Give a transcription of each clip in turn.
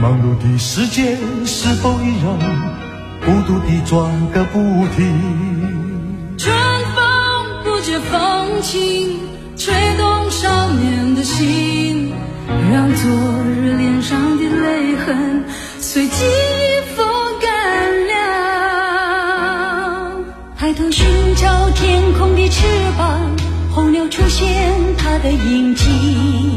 忙碌的世界是否依然孤独地转个不停。春风不解风情，吹动少年的心，让昨日脸上的泪痕随季风干了。抬头寻找天空的翅膀，候鸟出现它的影迹。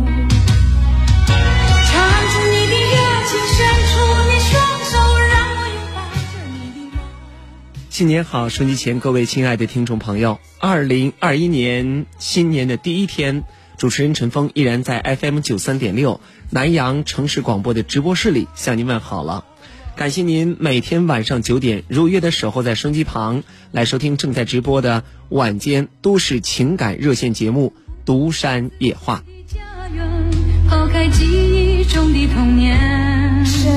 新年好，收机前各位亲爱的听众朋友，二零二一年新年的第一天，主持人陈峰依然在 FM 九三点六南阳城市广播的直播室里向您问好了。感谢您每天晚上九点如约的守候在收音机旁来收听正在直播的晚间都市情感热线节目《独山夜话》。抛开记忆中的童年。谁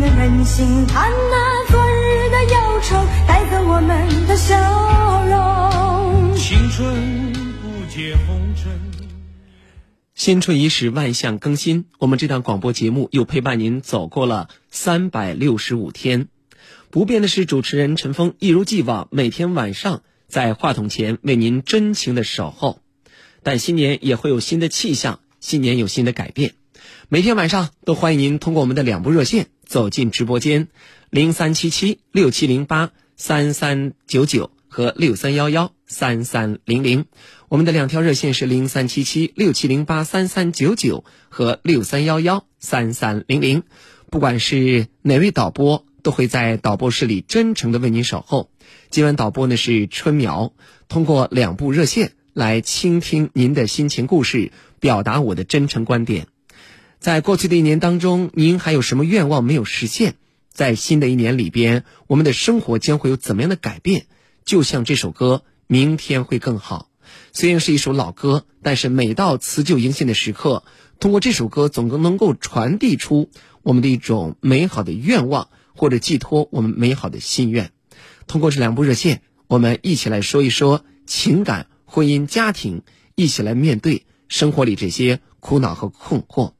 能忍心看那带走我们的笑容？青春不解红尘。新春伊始，万象更新。我们这档广播节目又陪伴您走过了三百六十五天。不变的是，主持人陈峰一如既往，每天晚上在话筒前为您真情的守候。但新年也会有新的气象，新年有新的改变。每天晚上都欢迎您通过我们的两部热线走进直播间，零三七七六七零八三三九九和六三幺幺三三零零。我们的两条热线是零三七七六七零八三三九九和六三幺幺三三零零。不管是哪位导播，都会在导播室里真诚的为您守候。今晚导播呢是春苗，通过两部热线来倾听您的心情故事，表达我的真诚观点。在过去的一年当中，您还有什么愿望没有实现？在新的一年里边，我们的生活将会有怎么样的改变？就像这首歌《明天会更好》，虽然是一首老歌，但是每到辞旧迎新的时刻，通过这首歌，总能够传递出我们的一种美好的愿望，或者寄托我们美好的心愿。通过这两部热线，我们一起来说一说情感、婚姻、家庭，一起来面对生活里这些苦恼和困惑。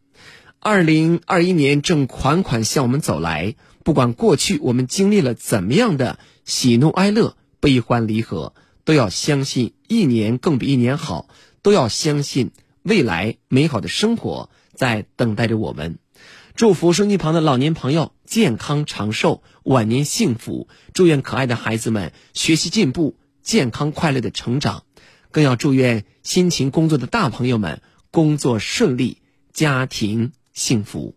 二零二一年正款款向我们走来，不管过去我们经历了怎么样的喜怒哀乐、悲欢离合，都要相信一年更比一年好，都要相信未来美好的生活在等待着我们。祝福收音机旁的老年朋友健康长寿、晚年幸福，祝愿可爱的孩子们学习进步、健康快乐的成长，更要祝愿辛勤工作的大朋友们工作顺利、家庭幸福。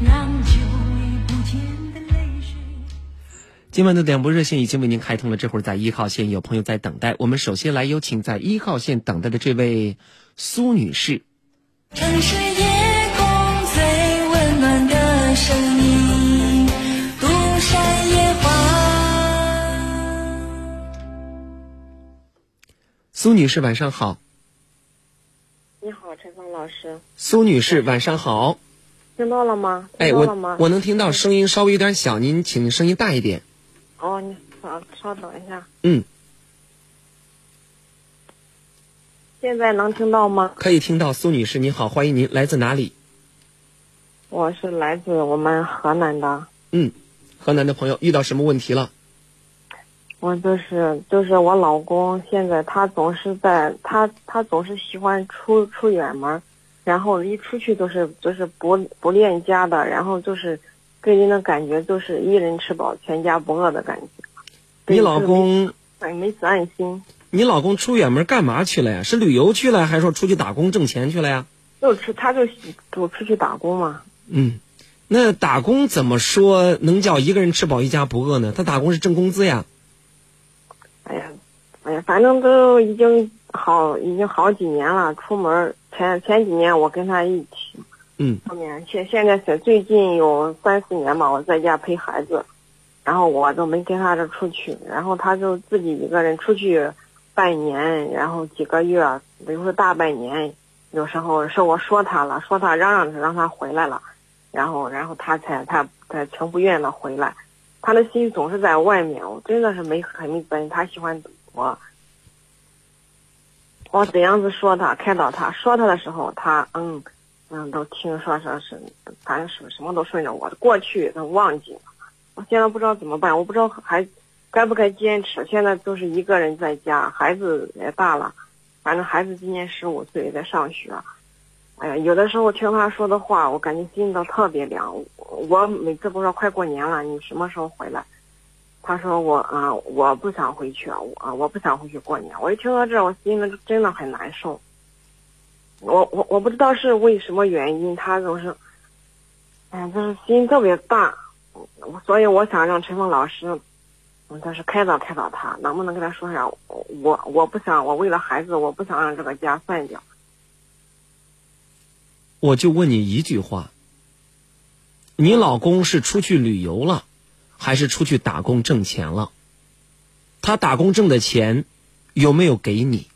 让久已不见的泪水。今晚的两部热线已经为您开通了，这会儿在一号线有朋友在等待。我们首先来有请在一号线等待的这位苏女士。城市夜空最温暖的声音，独山夜话。苏女士，晚上好。你好，陈芳老师，苏女士，晚上好。听到了吗？哎，我？我能听到，声音稍微有点小，您请声音大一点。哦，你稍稍等一下，嗯，现在能听到吗？可以听到。苏女士，你好，欢迎您，来自哪里？我是来自我们河南的，嗯，河南的朋友遇到什么问题了？我就是就是我老公，现在他总是在他他总是喜欢出出远门，然后一出去都是就是不不恋家的，然后就是给人的感觉就是一人吃饱全家不饿的感觉。你老公，哎，没自安心，你老公出远门干嘛去了呀？是旅游去了，还是说出去打工挣钱去了呀？就出他就就出去打工嘛。嗯，那打工怎么说能叫一个人吃饱一家不饿呢？他打工是挣工资呀。哎呀，哎呀，反正都已经好已经好几年了。出门前前几年我跟他一起，嗯，后面现现在是最近有三四年吧，我在家陪孩子，然后我都没跟他这出去，然后他就自己一个人出去半年，然后几个月，比如说大半年，有时候是我说他了，说他嚷嚷着让他回来了，然后然后他才他才情不愿的回来。他的心总是在外面，我真的是没很没本。他喜欢赌博，我怎样子说他，开导他，说他的时候，他嗯嗯都听说说是，反正什什么都顺着我的。过去都忘记了，我现在不知道怎么办，我不知道还该不该坚持。现在都是一个人在家，孩子也大了，反正孩子今年十五岁，在上学。哎呀，有的时候听他说的话，我感觉心都特别凉。我每次不说快过年了，你什么时候回来？他说我啊，我不想回去啊，我啊我不想回去过年。我一听到这，我心里真的很难受。我我我不知道是为什么原因，他总是，哎，就是心特别大。所以我想让陈峰老师，嗯，就是开导开导他，能不能跟他说一下，我我不想，我为了孩子，我不想让这个家散掉。我就问你一句话：你老公是出去旅游了，还是出去打工挣钱了？他打工挣的钱有没有给你？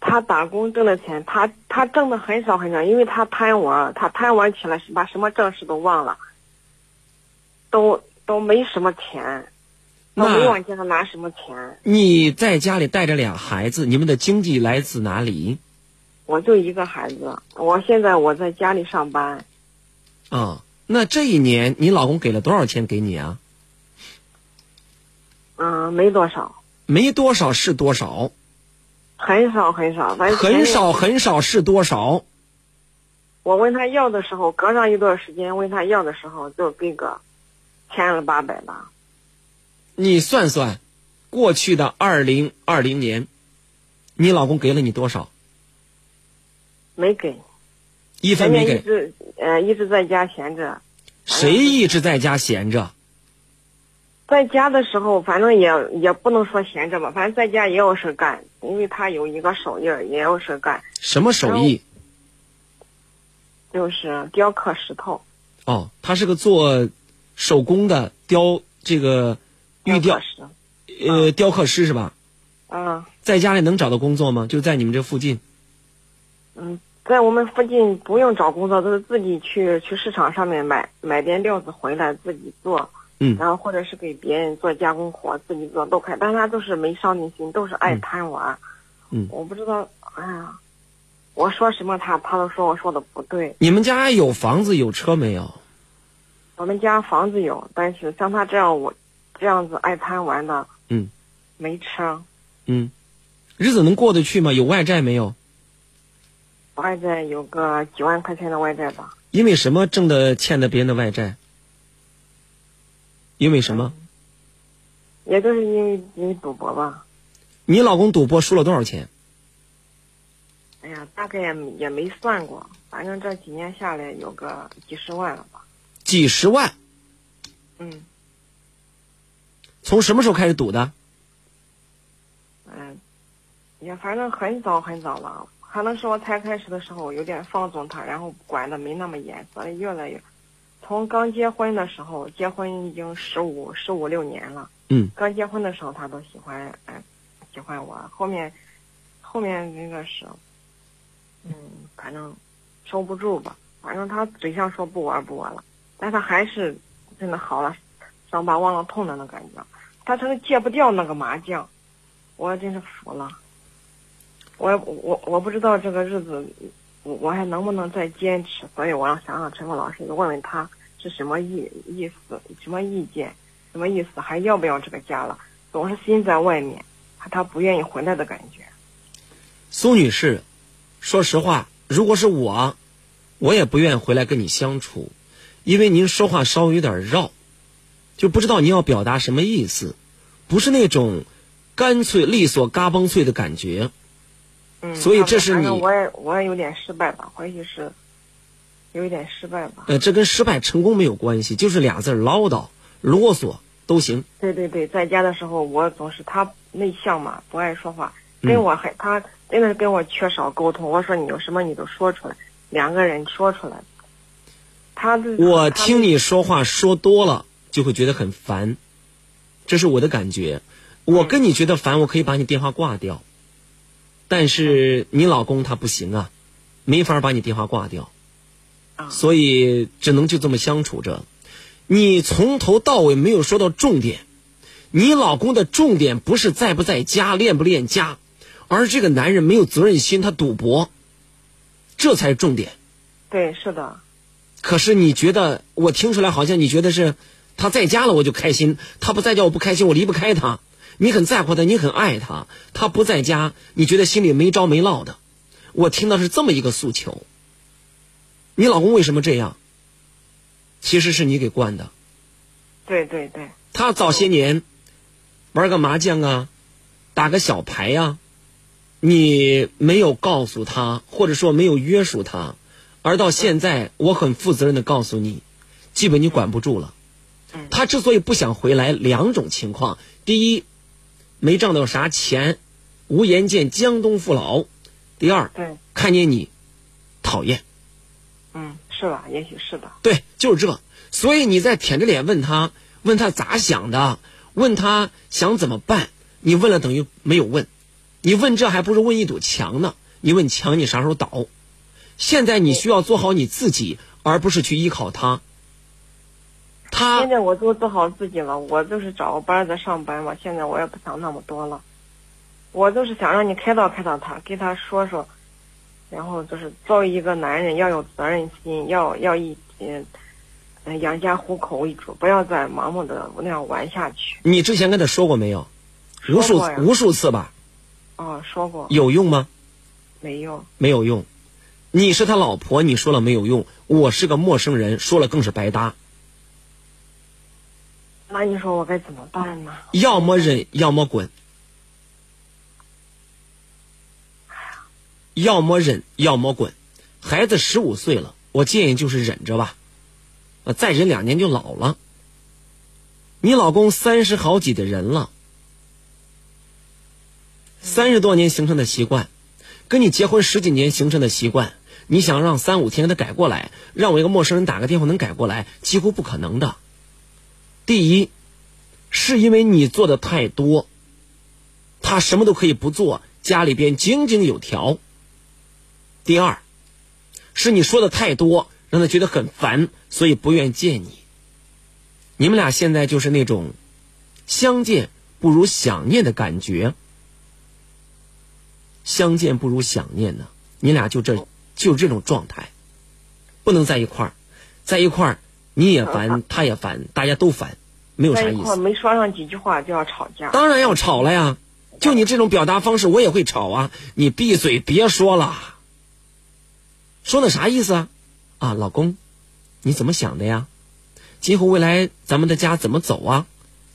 他打工挣的钱，他他挣的很少很少，因为他贪玩，他贪玩起来是把什么正事都忘了，都都没什么钱，都没往家上拿什么钱。你在家里带着俩孩子，你们的经济来自哪里？我就一个孩子，我现在我在家里上班。啊，那这一年你老公给了多少钱给你啊？嗯，没多少。没多少是多少？很少很少，反正很少很少是多少？我问他要的时候，隔上一段时间问他要的时候，就给个千了八百吧。你算算，过去的二零二零年，你老公给了你多少？没给，一分没给。一直呃一直在家闲着。谁一直在家闲着？在家的时候，反正也也不能说闲着吧，反正在家也有事干，因为他有一个手艺，也有事干。什么手艺？就是雕刻石头。哦，他是个做手工的雕这个玉雕，呃，雕刻师是吧？嗯。在家里能找到工作吗？就在你们这附近？嗯，在我们附近不用找工作，都是自己去去市场上面买买点料子回来自己做。嗯，然后或者是给别人做加工活，自己做都可以，但他都是没上进心，都是爱贪玩。嗯，我不知道，哎呀，我说什么他他都说我说的不对。你们家有房子有车没有？我们家房子有，但是像他这样我这样子爱贪玩的，嗯，没车。嗯，日子能过得去吗？有外债没有？外债有个几万块钱的外债吧。因为什么挣的欠的别人的外债？因为什么？也就是因为因为赌博吧。你老公赌博输了多少钱？哎呀，大概也也没算过，反正这几年下来有个几十万了吧。几十万。嗯。从什么时候开始赌的？嗯，也反正很早很早了，可能是我才开始的时候有点放纵他，然后管的没那么严，所以越来越。从刚结婚的时候，结婚已经十五十五六年了。嗯。刚结婚的时候，他都喜欢，哎，喜欢我。后面，后面那个是，嗯，反正收不住吧。反正他嘴上说不玩不玩了，但他还是真的好了，伤疤忘了痛的那感觉。他真戒不掉那个麻将，我真是服了。我我我不知道这个日子，我我还能不能再坚持？所以我要想想陈峰老师问问他。是什么意意思？什么意见？什么意思？还要不要这个家了？总是心在外面，他不愿意回来的感觉。苏女士，说实话，如果是我，我也不愿意回来跟你相处，因为您说话稍微有点绕，就不知道您要表达什么意思，不是那种干脆利索、嘎嘣脆的感觉。嗯，所以这是你我也我也有点失败吧，或许是有一点失败吧。呃，这跟失败成功没有关系，就是俩字儿唠叨、啰嗦都行。对对对，在家的时候我总是他内向嘛，不爱说话，嗯跟我还他真的是跟我缺少沟通。我说你有什么你都说出来，两个人说出来。他这我听你说话说多了，就会觉得很烦，这是我的感觉。我跟你觉得烦，我可以把你电话挂掉，但是你老公他不行啊，没法把你电话挂掉，啊所以只能就这么相处着。你从头到尾没有说到重点，你老公的重点不是在不在家、恋不恋家，而这个男人没有责任心，他赌博，这才是重点。对是的，可是你觉得，我听出来好像你觉得是，他在家了我就开心，他不在家我不开心，我离不开他。你很在乎他，你很爱他，他不在家，你觉得心里没着没落的。我听到是这么一个诉求。你老公为什么这样？其实是你给惯的。对对对，他早些年玩个麻将啊，打个小牌呀、你没有告诉他，或者说没有约束他，而到现在，我很负责任的告诉你，基本你管不住了。他之所以不想回来，两种情况：第一，没挣到啥钱，无颜见江东父老；第二，对，看见你讨厌。嗯，是吧？也许是吧。对，就是这。所以你在舔着脸问他，问他咋想的，问他想怎么办。你问了等于没有问，你问这还不如问一堵墙呢。你问墙，你啥时候倒？现在你需要做好你自己，而不是去依靠他。他现在我都做好自己了，我就是找个班在上班嘛。现在我也不想那么多了，我就是想让你开导开导他，给他说说，然后就是作为一个男人要有责任心，要要以嗯、呃养家糊口为主，不要再盲目的那样玩下去。你之前跟他说过没有？无数无数次吧，哦，说过有用吗？没用？没有用。你是他老婆，你说了没有用。我是个陌生人，说了更是白搭。那你说我该怎么办呢？要么忍，要么滚。要么忍，要么滚。孩子十五岁了，我建议就是忍着吧，再忍两年就老了。你老公三十好几的人了，三十多年形成的习惯，跟你结婚十几年形成的习惯，你想让三五天给他改过来，让我一个陌生人打个电话能改过来，几乎不可能的。第一，是因为你做的太多，他什么都可以不做，家里边井井有条。第二，是你说的太多，让他觉得很烦，所以不愿见你。你们俩现在就是那种相见不如想念的感觉，相见不如想念呢。你俩就这就这种状态，不能在一块儿，在一块儿你也烦，他也烦，大家都烦，没有啥意思。没说上几句话就要吵架。当然要吵了呀！就你这种表达方式，我也会吵啊！你闭嘴，别说了。说那啥意思啊？啊，老公，你怎么想的呀？今后未来咱们的家怎么走啊？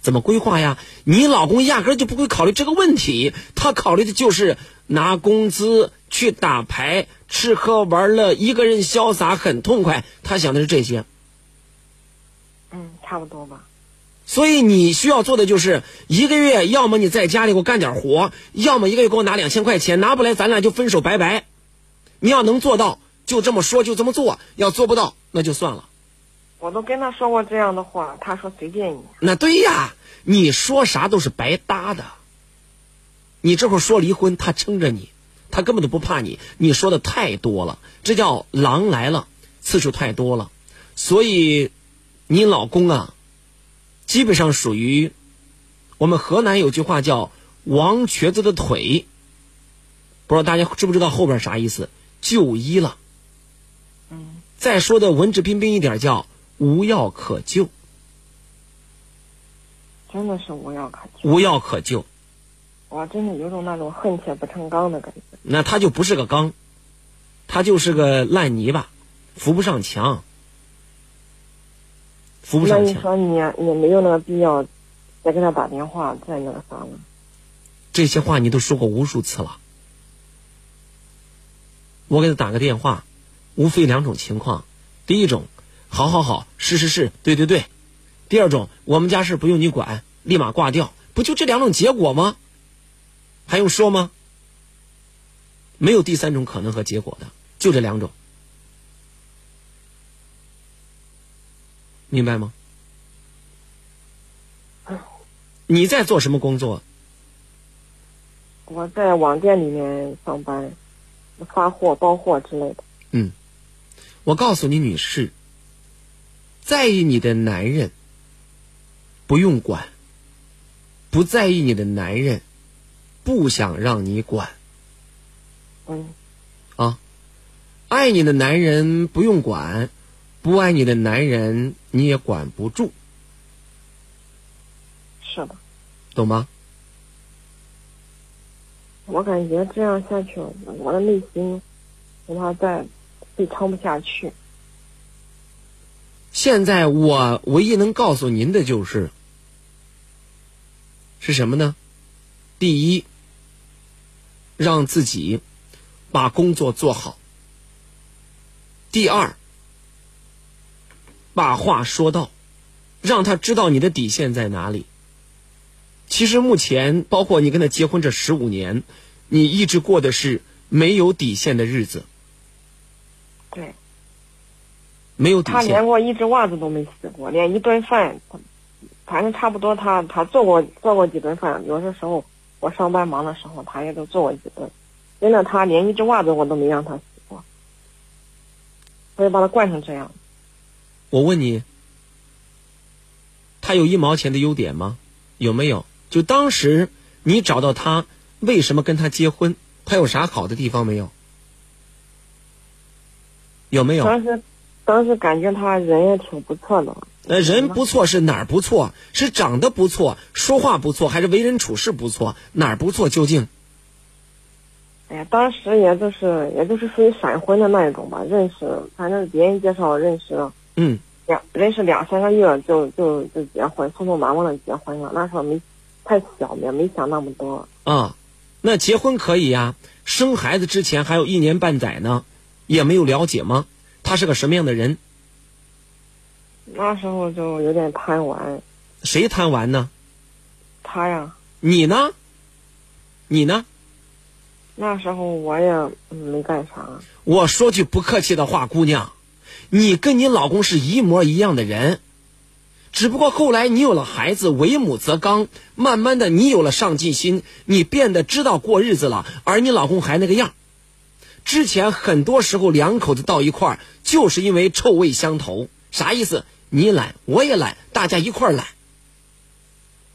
怎么规划呀？你老公压根就不会考虑这个问题，他考虑的就是拿工资去打牌、吃喝玩乐，一个人潇洒很痛快。他想的是这些。嗯，差不多吧。所以你需要做的就是一个月，要么你在家里给我干点活，要么一个月给我拿两千块钱，拿不来咱俩就分手拜拜。你要能做到，就这么说，就这么做；要做不到，那就算了。我都跟他说过这样的话，他说随便你。那对呀，你说啥都是白搭的。你这会儿说离婚，他撑着你，他根本都不怕你。你说的太多了，这叫狼来了，次数太多了。所以，你老公啊，基本上属于我们河南有句话叫“王瘸子的腿”，不知道大家知不知道后边啥意思？就医了。嗯，再说的文质彬彬一点，叫无药可救。真的是无药可救。无药可救。我真的有种那种恨铁不成钢的感觉。那他就不是个钢，他就是个烂泥巴，扶不上墙，扶不上墙。你说你也没有那个必要再给他打电话再那个啥了？这些话你都说过无数次了。我给他打个电话，无非两种情况：第一种，好好好，是是是，对对对；第二种，我们家事不用你管，立马挂掉。不就这两种结果吗？还用说吗？没有第三种可能和结果的，就这两种，明白吗？你在做什么工作？我在网店里面上班，发货、包货之类的。我告诉你，女士，在意你的男人不用管，不在意你的男人不想让你管嗯，啊。爱你的男人不用管，不爱你的男人你也管不住，是的。懂吗？我感觉这样下去，我的内心恐怕再你撑不下去。现在我唯一能告诉您的就是，是什么呢？第一，让自己把工作做好；第二，把话说到，让他知道你的底线在哪里。其实目前，包括你跟他结婚这十五年，你一直过的是没有底线的日子，对没有底线他连。过一只袜子都没洗过，连一顿饭，他反正差不多他他做过做过几顿饭。有的时候我上班忙的时候，他也都做过几顿。真的，他连一只袜子我都没让他洗过，所以把他惯成这样。我问你，他有一毛钱的优点吗？有没有？就当时你找到他，为什么跟他结婚？他有啥好的地方没有？有没有？当时当时感觉他人也挺不错的，呃，人不错是哪儿不错？是长得不错，说话不错，还是为人处事不错？哪儿不错？究竟？哎呀，当时也就是也就是属于闪婚的那一种吧，认识反正别人介绍认识嗯，两认识两三个月就就就结婚，匆匆忙忙的结婚了。那时候没太小，也没想那么多。啊，那结婚可以呀，生孩子之前还有一年半载呢，也没有了解吗？他是个什么样的人？那时候就有点贪玩，谁贪玩呢？他呀，你呢？你呢？那时候我也嗯没干啥。我说句不客气的话，姑娘，你跟你老公是一模一样的人，只不过后来你有了孩子，为母则刚，慢慢的你有了上进心，你变得知道过日子了，而你老公还那个样。之前很多时候两口子到一块儿，就是因为臭味相投，啥意思？你懒，我也懒，大家一块儿懒。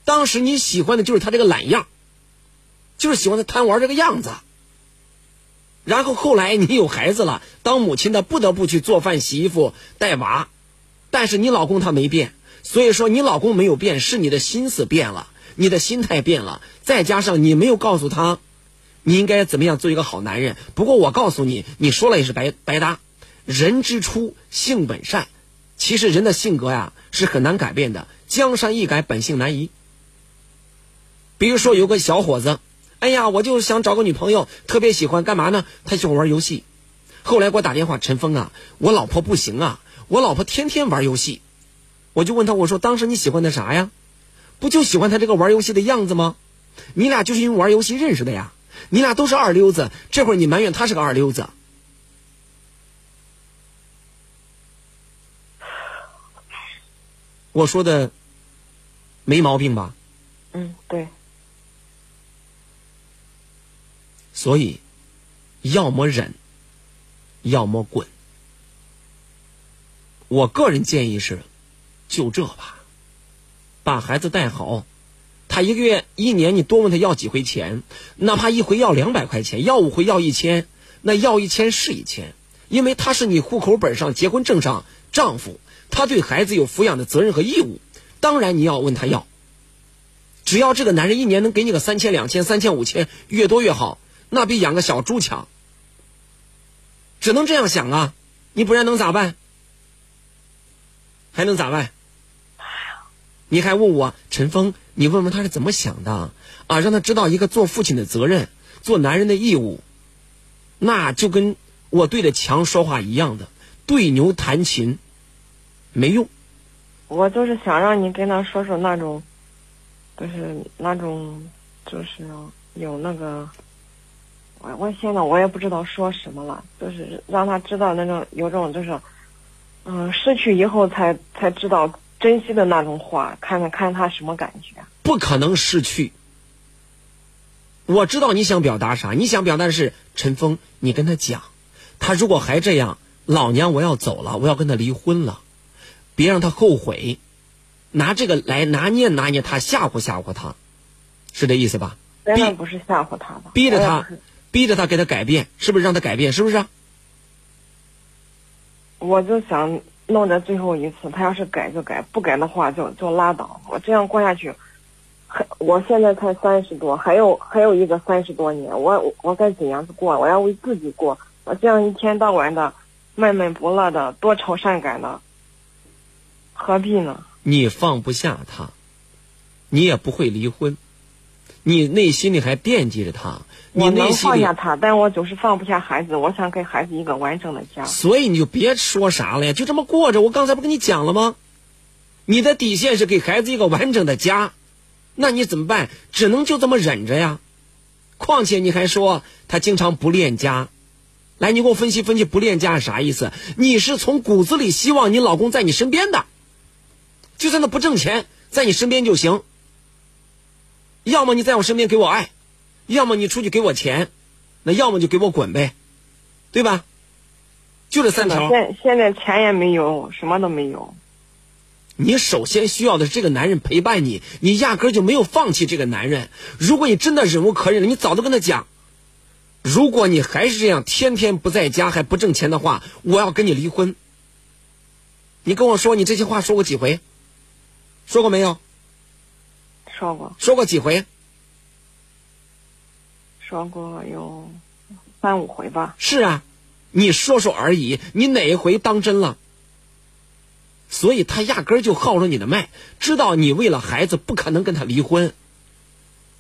当时你喜欢的就是他这个懒样，就是喜欢他贪玩这个样子。然后后来你有孩子了，当母亲的不得不去做饭、洗衣服、带娃，但是你老公他没变，所以说你老公没有变，是你的心思变了，你的心态变了，再加上你没有告诉他，你应该怎么样做一个好男人。不过我告诉你，你说了也是白白搭。人之初，性本善，其实人的性格呀是很难改变的，江山易改，本性难移。比如说有个小伙子。哎呀，我就想找个女朋友，特别喜欢干嘛呢？他喜欢玩游戏。后来给我打电话，陈峰啊，我老婆不行啊，我老婆天天玩游戏。我就问他，我说当时你喜欢的啥呀？不就喜欢他这个玩游戏的样子吗？你俩就是因为玩游戏认识的呀。你俩都是二流子，这会儿你埋怨他是个二流子。我说的没毛病吧？嗯，对，所以，要么忍，要么滚。我个人建议是，就这吧，把孩子带好。他一个月、一年，你多问他要几回钱，哪怕一回要两百块钱，要五回要一千，那要一千是一千，因为他是你户口本上、结婚证上丈夫，他对孩子有抚养的责任和义务。当然，你要问他要。只要这个男人一年能给你个三千、两千、三千、五千，越多越好，那比养个小猪强。只能这样想啊，你不然能咋办？还能咋办？你还问我陈峰，你问问他是怎么想的啊？让他知道一个做父亲的责任，做男人的义务，那就跟我对着墙说话一样的，对牛弹琴，没用。我就是想让你跟他说说那种，就是那种，就是有那个，我我现在我也不知道说什么了，就是让他知道那种有种就是，嗯，失去以后才才知道珍惜的那种话，看看看他什么感觉。不可能失去。我知道你想表达啥，你想表达的是陈峰，你跟他讲，他如果还这样，老娘我要走了，我要跟他离婚了，别让他后悔，拿这个来拿捏拿捏他，吓唬吓唬他，是这意思吧？真的不是吓唬他吧，逼着他逼着他给他改变，是不是让他改变？是不是？我就想弄这最后一次，他要是改就改，不改的话就就拉倒。我这样过下去，还我现在才三十多，还有还有一个三十多年，我我该怎样子过？我要为自己过。我这样一天到晚的闷闷不乐的，多愁善感的，何必呢？你放不下他，你也不会离婚，你内心里还惦记着他，你内心里放下他，但我总是放不下孩子。我想给孩子一个完整的家。所以你就别说啥了呀，就这么过着。我刚才不跟你讲了吗？你的底线是给孩子一个完整的家，那你怎么办？只能就这么忍着呀。况且你还说他经常不恋家，来，你给我分析分析不恋家是啥意思？你是从骨子里希望你老公在你身边的，就算他不挣钱，在你身边就行。要么你在我身边给我爱，要么你出去给我钱，那要么就给我滚呗，对吧？就这三条。现现在钱也没有，什么都没有。你首先需要的是这个男人陪伴你，你压根儿就没有放弃这个男人。如果你真的忍无可忍了，你早都跟他讲。如果你还是这样，天天不在家还不挣钱的话，我要跟你离婚。你跟我说，你这些话说过几回？说过没有？说过说过几回？说过有三五回吧。是啊，你说说而已，你哪一回当真了？所以他压根儿就号着你的脉，知道你为了孩子不可能跟他离婚。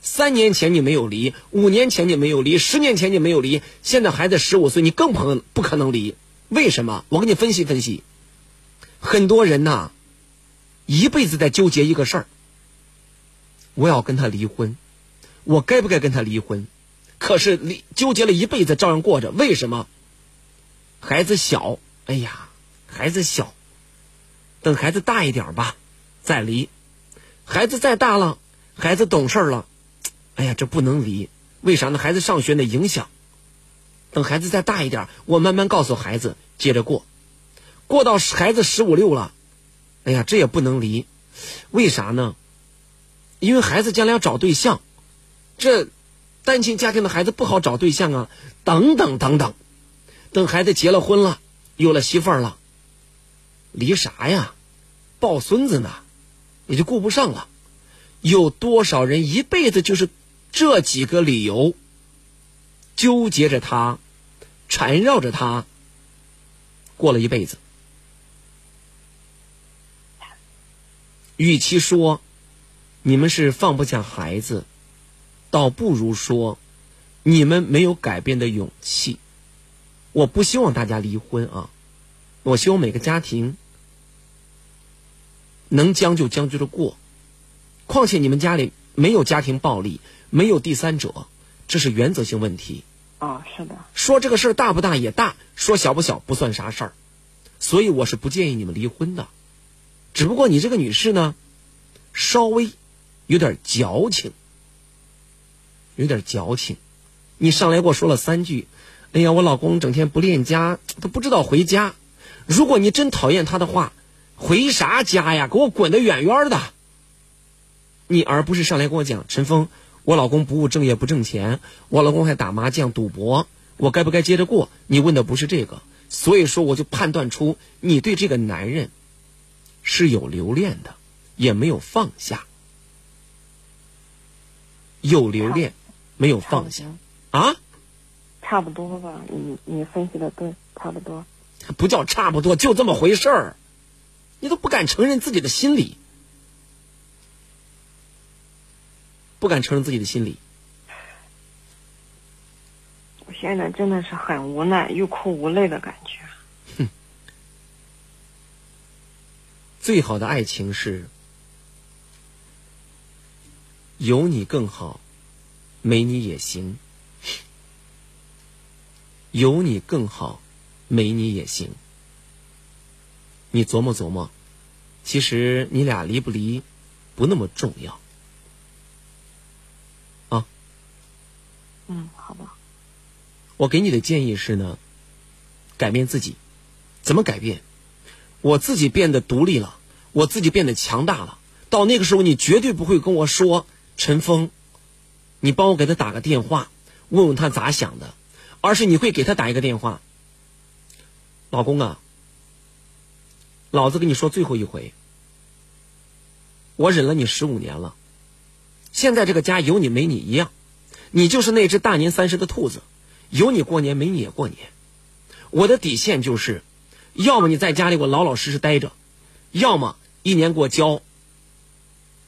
三年前你没有离，五年前你没有离，十年前你没有离，现在孩子十五岁，你更不不可能离。为什么？我给你分析分析。很多人呐，一辈子在纠结一个事儿：我要跟他离婚，我该不该跟他离婚？可是离纠结了一辈子，照样过着。为什么？孩子小，哎呀，孩子小，等孩子大一点吧，再离。孩子再大了，孩子懂事了，哎呀，这不能离。为啥呢？孩子上学的影响。等孩子再大一点，我慢慢告诉孩子，接着过。过到孩子十五六了，哎呀，这也不能离。为啥呢？因为孩子将来要找对象，这单亲家庭的孩子不好找对象啊，等等等等。等孩子结了婚了，有了媳妇儿了，离啥呀？抱孙子呢，也就顾不上了。有多少人一辈子就是这几个理由，纠结着他，缠绕着他，过了一辈子。与其说你们是放不下孩子，倒不如说你们没有改变的勇气。我不希望大家离婚啊，我希望每个家庭能将就将就着过。况且你们家里没有家庭暴力，没有第三者，这是原则性问题。啊，是的，说这个事儿大不大也大，说小不小不算啥事儿，所以我是不建议你们离婚的。只不过你这个女士呢，稍微有点矫情，有点矫情。你上来给我说了三句，哎呀，我老公整天不恋家，都不知道回家。如果你真讨厌他的话，回啥家呀？给我滚得远远的。你而不是上来跟我讲，陈峰，我老公不务正业不挣钱，我老公还打麻将赌博，我该不该接着过？你问的不是这个，所以说我就判断出你对这个男人是有留恋的，也没有放下。有留恋，没有放下啊？差不多吧，你你分析的对，差不多。不叫差不多，就这么回事儿。你都不敢承认自己的心理，不敢承认自己的心理。我现在真的是很无奈，欲哭无泪的感觉。哼最好的爱情是有你更好，没你也行。有你更好，没你也行。你琢磨琢磨，其实你俩离不离不那么重要。啊，嗯，好吧。我给你的建议是呢，改变自己。怎么改变？我自己变得独立了，我自己变得强大了。到那个时候，你绝对不会跟我说：“陈峰，你帮我给他打个电话，问问他咋想的。”而是你会给他打一个电话，老公啊，老子跟你说最后一回，我忍了你十五年了，现在这个家有你没你一样，你就是那只大年三十的兔子，有你过年没你也过年。我的底线就是，要么你在家里我老老实实待着，要么一年给我交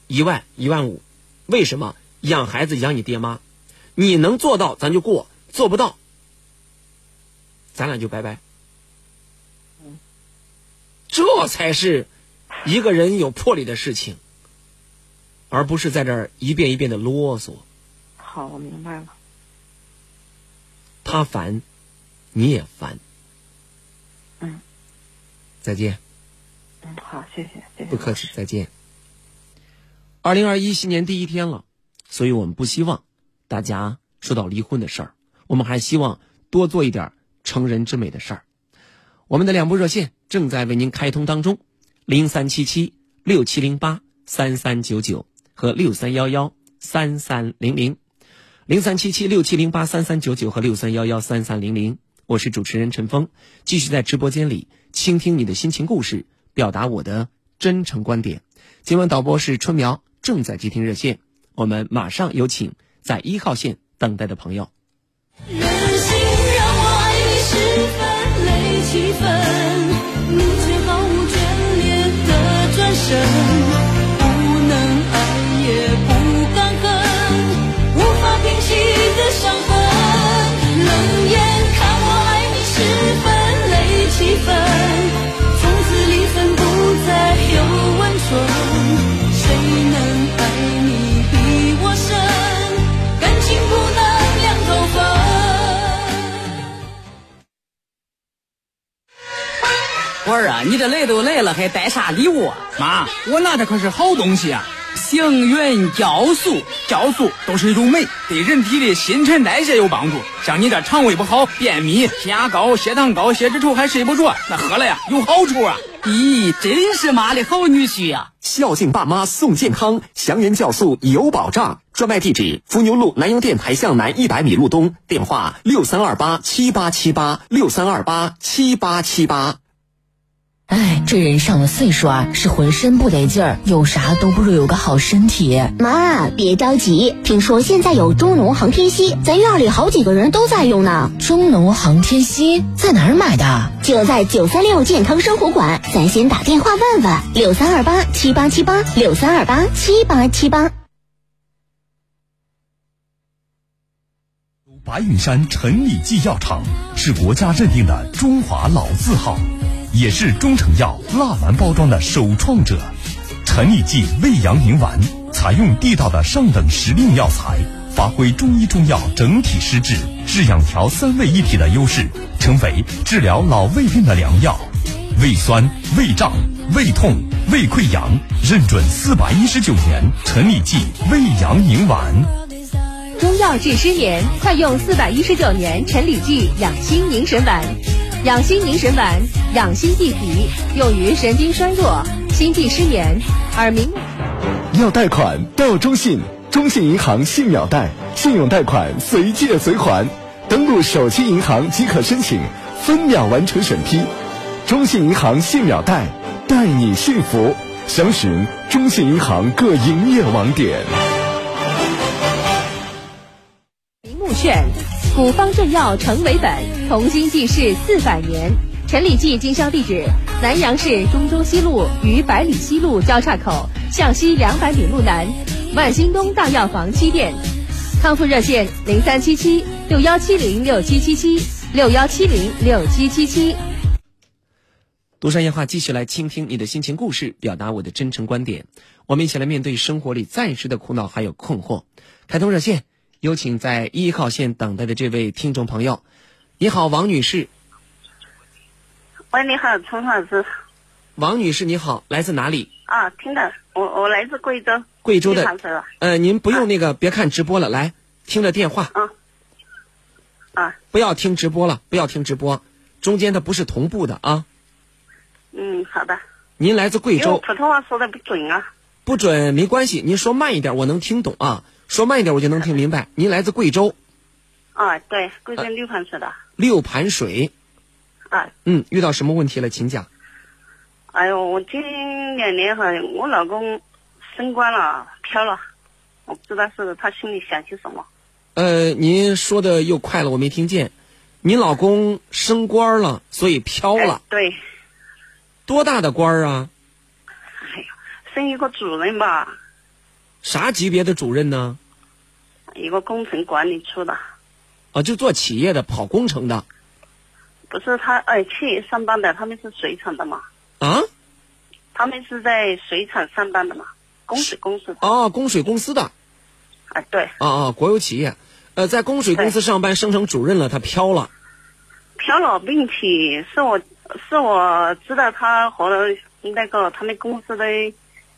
一万一万五，为什么养孩子养你爹妈？你能做到咱就过，做不到。咱俩就拜拜。这才是一个人有魄力的事情，而不是在这儿一遍一遍的啰嗦。好，我明白了。他烦，你也烦。嗯。再见。嗯，好，谢谢，谢谢。不客气，再见。二零二一新年第一天了，所以我们不希望大家说到离婚的事儿，我们还希望多做一点。成人之美的事儿，我们的两部热线正在为您开通当中，零三七七六七零八三三九九和六三幺幺三三零零，零三七七六七零八三三九九和六三幺幺三三零零。我是主持人陈峰，继续在直播间里倾听你的心情故事，表达我的真诚观点。今晚导播是春苗，正在接听热线，我们马上有请在一号线等待的朋友。气的儿啊，你这来都来了，还带啥礼物啊？妈，我拿的可是好东西啊！行云酵素，酵素都是一种酶，对人体的新陈代谢有帮助。像你这肠胃不好、便秘、血压高、血糖高、血脂稠还睡不着，那喝了呀有好处啊！咦，真是妈的好女婿呀！孝敬爸妈送健康，祥云酵素有保障。专卖地址：伏牛路南阳店台向南一百米路东，电话六三二八七八七八六三二八七八七八。哎，这人上了岁数啊，是浑身不得劲儿，有啥都不如有个好身体。妈，别着急，听说现在有中农航天硒，咱院里好几个人都在用呢。中农航天硒在哪儿买的？就在九三六健康生活馆，咱先打电话问问。六三二八七八七八六三二八七八七八。白云山陈李济药厂是国家认定的中华老字号。也是中成药蜡丸包装的首创者，陈李济胃阳宁丸采用地道的上等时令药材，发挥中医中药整体施治、治养调三位一体的优势，成为治疗老胃病的良药。胃酸、胃胀、胃痛、胃溃疡，认准四百一十九年陈李济胃阳宁丸。中药治失眠，快用四百一十九年陈李济养心宁神丸。养心凝神丸，养心益脾，用于神经衰弱、心悸失眠、耳鸣。要贷款到中信，中信银行信秒贷，信用贷款随借随还，登录手机银行即可申请，分秒完成审批。中信银行信秒贷，带你幸福。详询中信银行各营业网点。募券，古方正药成为本，同心济世四百年。陈李济经销地址：南阳市中州西路与百里西路交叉口向西两百米路南，万兴东大药房七店。康复热线：零三七七六幺七零六七七七六幺七零六七七七。独山夜话继续来倾听你的心情故事，表达我的真诚观点。我们一起来面对生活里暂时的苦恼还有困惑。开通热线，有请在一号线等待的这位听众朋友。你好，王女士。喂，你好，陈老师。王女士，你好，来自哪里？啊，听的，我我来自贵州。贵州的。呃，您不用那个，别看直播了，来听着电话。啊。啊。不要听直播了，不要听直播，中间它不是同步的啊。嗯，好的。您来自贵州，普通话说的不准啊。不准没关系，您说慢一点，我能听懂啊。说慢一点，我就能听明白。您来自贵州啊，对，贵州六盘水的。六盘水，啊，嗯，遇到什么问题了，请讲。哎呦，我今两年哈，我老公升官了，飘了，我不知道是他心里想些什么。呃，您说的又快了，我没听见。您老公升官了，所以飘了。哎对，多大的官儿啊？升一个主任吧，啥级别的主任呢？一个工程管理处的，啊，就做企业的，跑工程的。不是他哎，企业上班的，他们是水厂的嘛，啊？他们是在水厂上班的嘛，供水公司的。哦，供水公司的。啊，对，啊啊，国有企业，呃，在供水公司上班，升成主任了，他飘了。飘了，并且是我是我知道他和那个他们公司的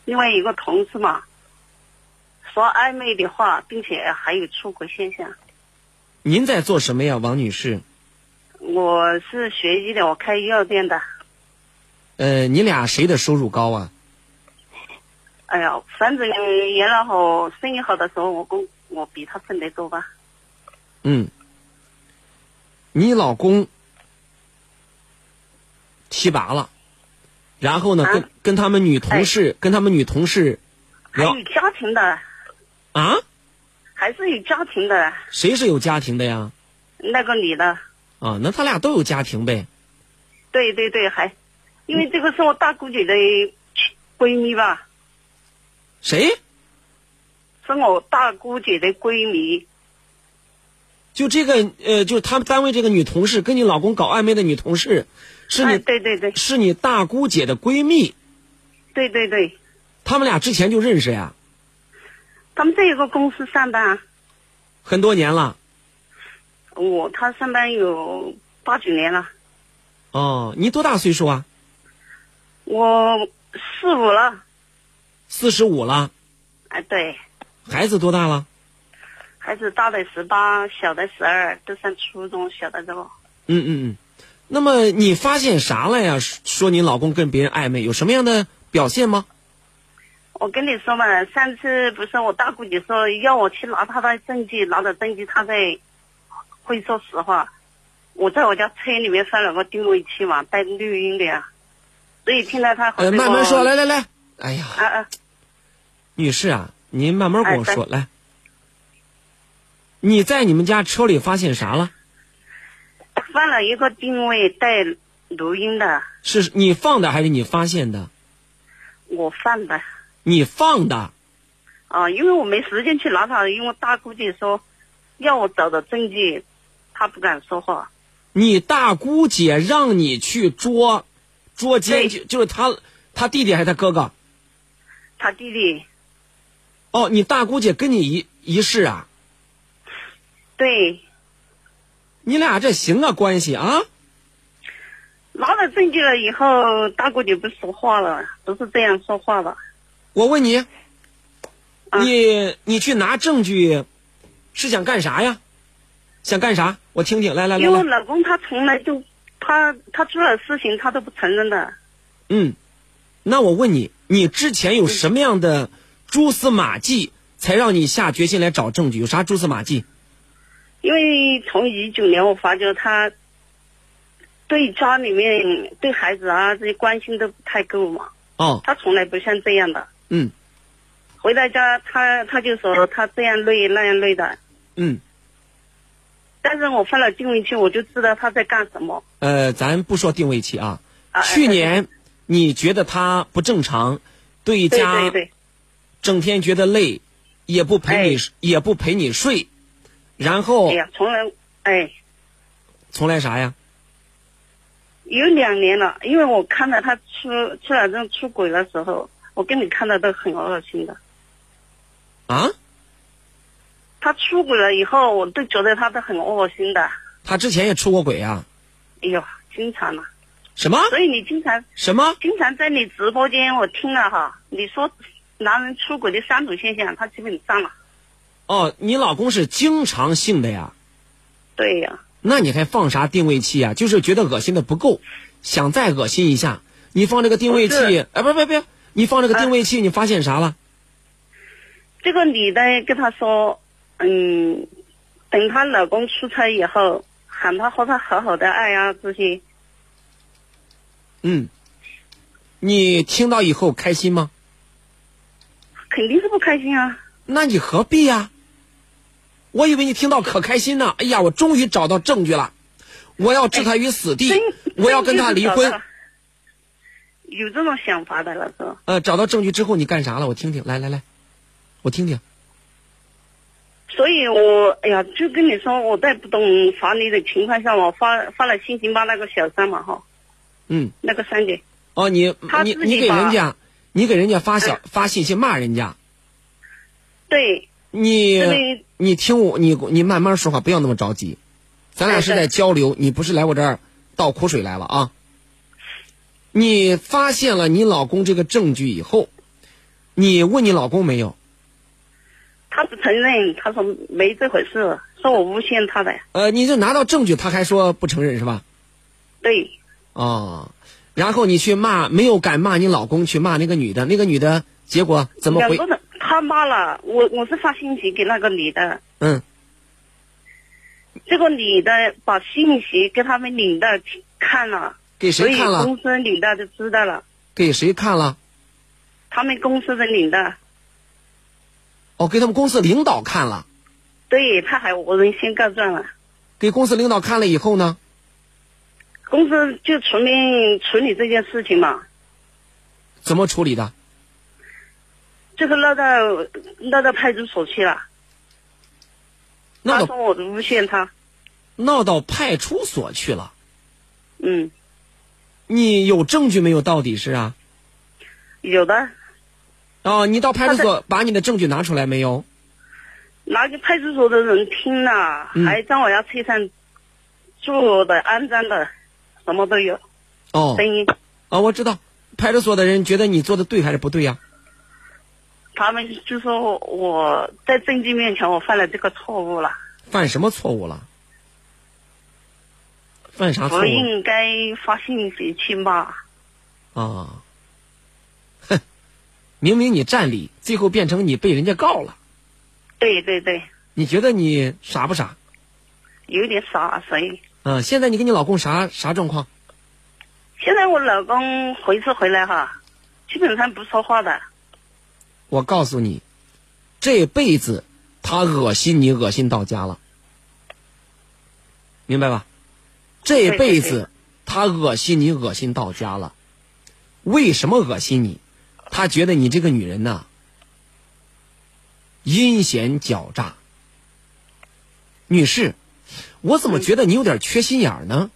另外一个同事嘛，说暧昧的话，并且还有出轨现象。您在做什么呀，王女士？我是学医的，我开药店的。呃，你俩谁的收入高啊？哎呀，反正原来好生意好的时候，我公我比他挣得多吧。嗯。你老公提拔了，然后呢，跟跟他们女同事，跟他们女同事有家庭的，啊？还是有家庭的。谁是有家庭的呀？那个女的，啊，那他俩都有家庭呗。对对对，还，因为这个是我大姑姐的闺蜜吧，谁？是我大姑姐的闺蜜。就这个呃，就是他们单位这个女同事跟你老公搞暧昧的女同事，是你、哎对对对，是你大姑姐的闺蜜，对对对，他们俩之前就认识呀，他们在一个公司上班，很多年了。我他上班有八九年了，哦，你多大岁数啊？我四五了，四十五了，哎对，孩子多大了？孩子大的十八，小的十二，都上初中，小的这个。嗯嗯嗯。那么你发现啥了呀？说你老公跟别人暧昧，有什么样的表现吗？我跟你说嘛，上次不是我大姑姐说要我去拿她的证据，拿着证据她才会说实话。我在我家车里面放了个定位器嘛，带录音的呀，所以听到她和呃，慢慢说，来来来，哎呀，啊啊，女士啊，您慢慢跟我哎说，来。你在你们家车里发现啥了？放了一个定位带录音的，是你放的还是你发现的？我放的。你放的。啊，因为我没时间去拿他，因为大姑姐说要我找的证据，她不敢说话。你大姑姐让你去捉，捉奸就就是他他弟弟还是他哥哥？他弟弟哦，你大姑姐跟你一一世啊？对，你俩这行啊关系啊？拿了证据了以后，大姑姐不说话了，不是这样说话的。我问你，你你去拿证据，是想干啥呀？想干啥？我听听，来来来因为我，老公他从来就他他做了事情他都不承认的。嗯，那我问你，你之前有什么样的蛛丝马迹，才让你下决心来找证据？有啥蛛丝马迹？因为从一九年我发觉他对家里面对孩子啊这些关心都不太够嘛。哦，他从来不像这样的。嗯回到家他他就说他这样累那样累的。嗯，但是我发了定位器，我就知道他在干什么。呃，咱不说定位器啊，啊去年你觉得他不正常，对对家对对，整天觉得累，也不陪你、也不陪你睡，然后哎呀，从来哎，从来啥呀？有两年了，因为我看到他出出来这种出轨的时候，我跟你看到都很恶心的。啊？他出轨了以后，我都觉得他都很恶心的。他之前也出过轨啊？哎呦，经常了。什么？所以你经常什么？经常在你直播间，我听了哈，你说男人出轨的三种现象，他基本上了。哦，你老公是经常性的呀？对呀、那你还放啥定位器啊？就是觉得恶心的不够，想再恶心一下。你放这个定位器，哎，不不不，你放这个定位器，你发现啥了？这个女的跟他说，嗯，等她老公出差以后，喊她和他好好的爱啊这些。嗯，你听到以后开心吗？肯定是不开心啊。那你何必呀、我以为你听到可开心呢。哎呀，我终于找到证据了，我要置他于死地，我要跟他离婚。有这种想法的，老师。呃，找到证据之后你干啥了？我听听，来来来，我听听。所以我哎呀，就跟你说，我在不懂法律的情况下，我发发了信息骂那个小三嘛哈，嗯，那个三姐。哦，你你你给人家，你给人家发小、发信息骂人家，对，你你听我，你你慢慢说话，不要那么着急，咱俩是在交流，你不是来我这儿倒苦水来了啊。你发现了你老公这个证据以后，你问你老公没有？他不承认，他说没这回事，说我诬陷他的。呃，你就拿到证据，他还说不承认是吧？对，哦，然后你去骂，没有敢骂你老公，去骂那个女的，那个女的结果怎么回？两个人他骂了我，我是发信息给那个女的，嗯，这个女的把信息给他们领导看了，给谁看了？公司领导就知道了，给谁看了？他们公司的领导，哦，给他们公司领导看了，对，他还讹人先告状了，给公司领导看了以后呢？公司就出面处理这件事情嘛，怎么处理的？最后闹到闹到派出所去了，闹到他说我诬陷他，闹到派出所去了。嗯，你有证据没有？到底是啊？有的，哦，你到派出所把你的证据拿出来没有？拿给派出所的人听了，嗯还在我家车上做的、安装的，什么都有。哦，声音，啊，我知道，派出所的人觉得你做的对还是不对呀、他们就说我在证据面前我犯了这个错误了，犯什么错误了？犯啥错误？不应该发信息去骂。啊，哼，明明你占理，最后变成你被人家告了，对对对，你觉得你傻不傻？有点傻，所以嗯，现在你跟你老公啥啥状况？现在我老公回次回来哈，基本上不说话的。我告诉你，这辈子他恶心你，恶心到家了，明白吧？这辈子他恶心你，恶心到家了。为什么恶心你？他觉得你这个女人呐，阴险狡诈。女士，我怎么觉得你有点缺心眼儿呢？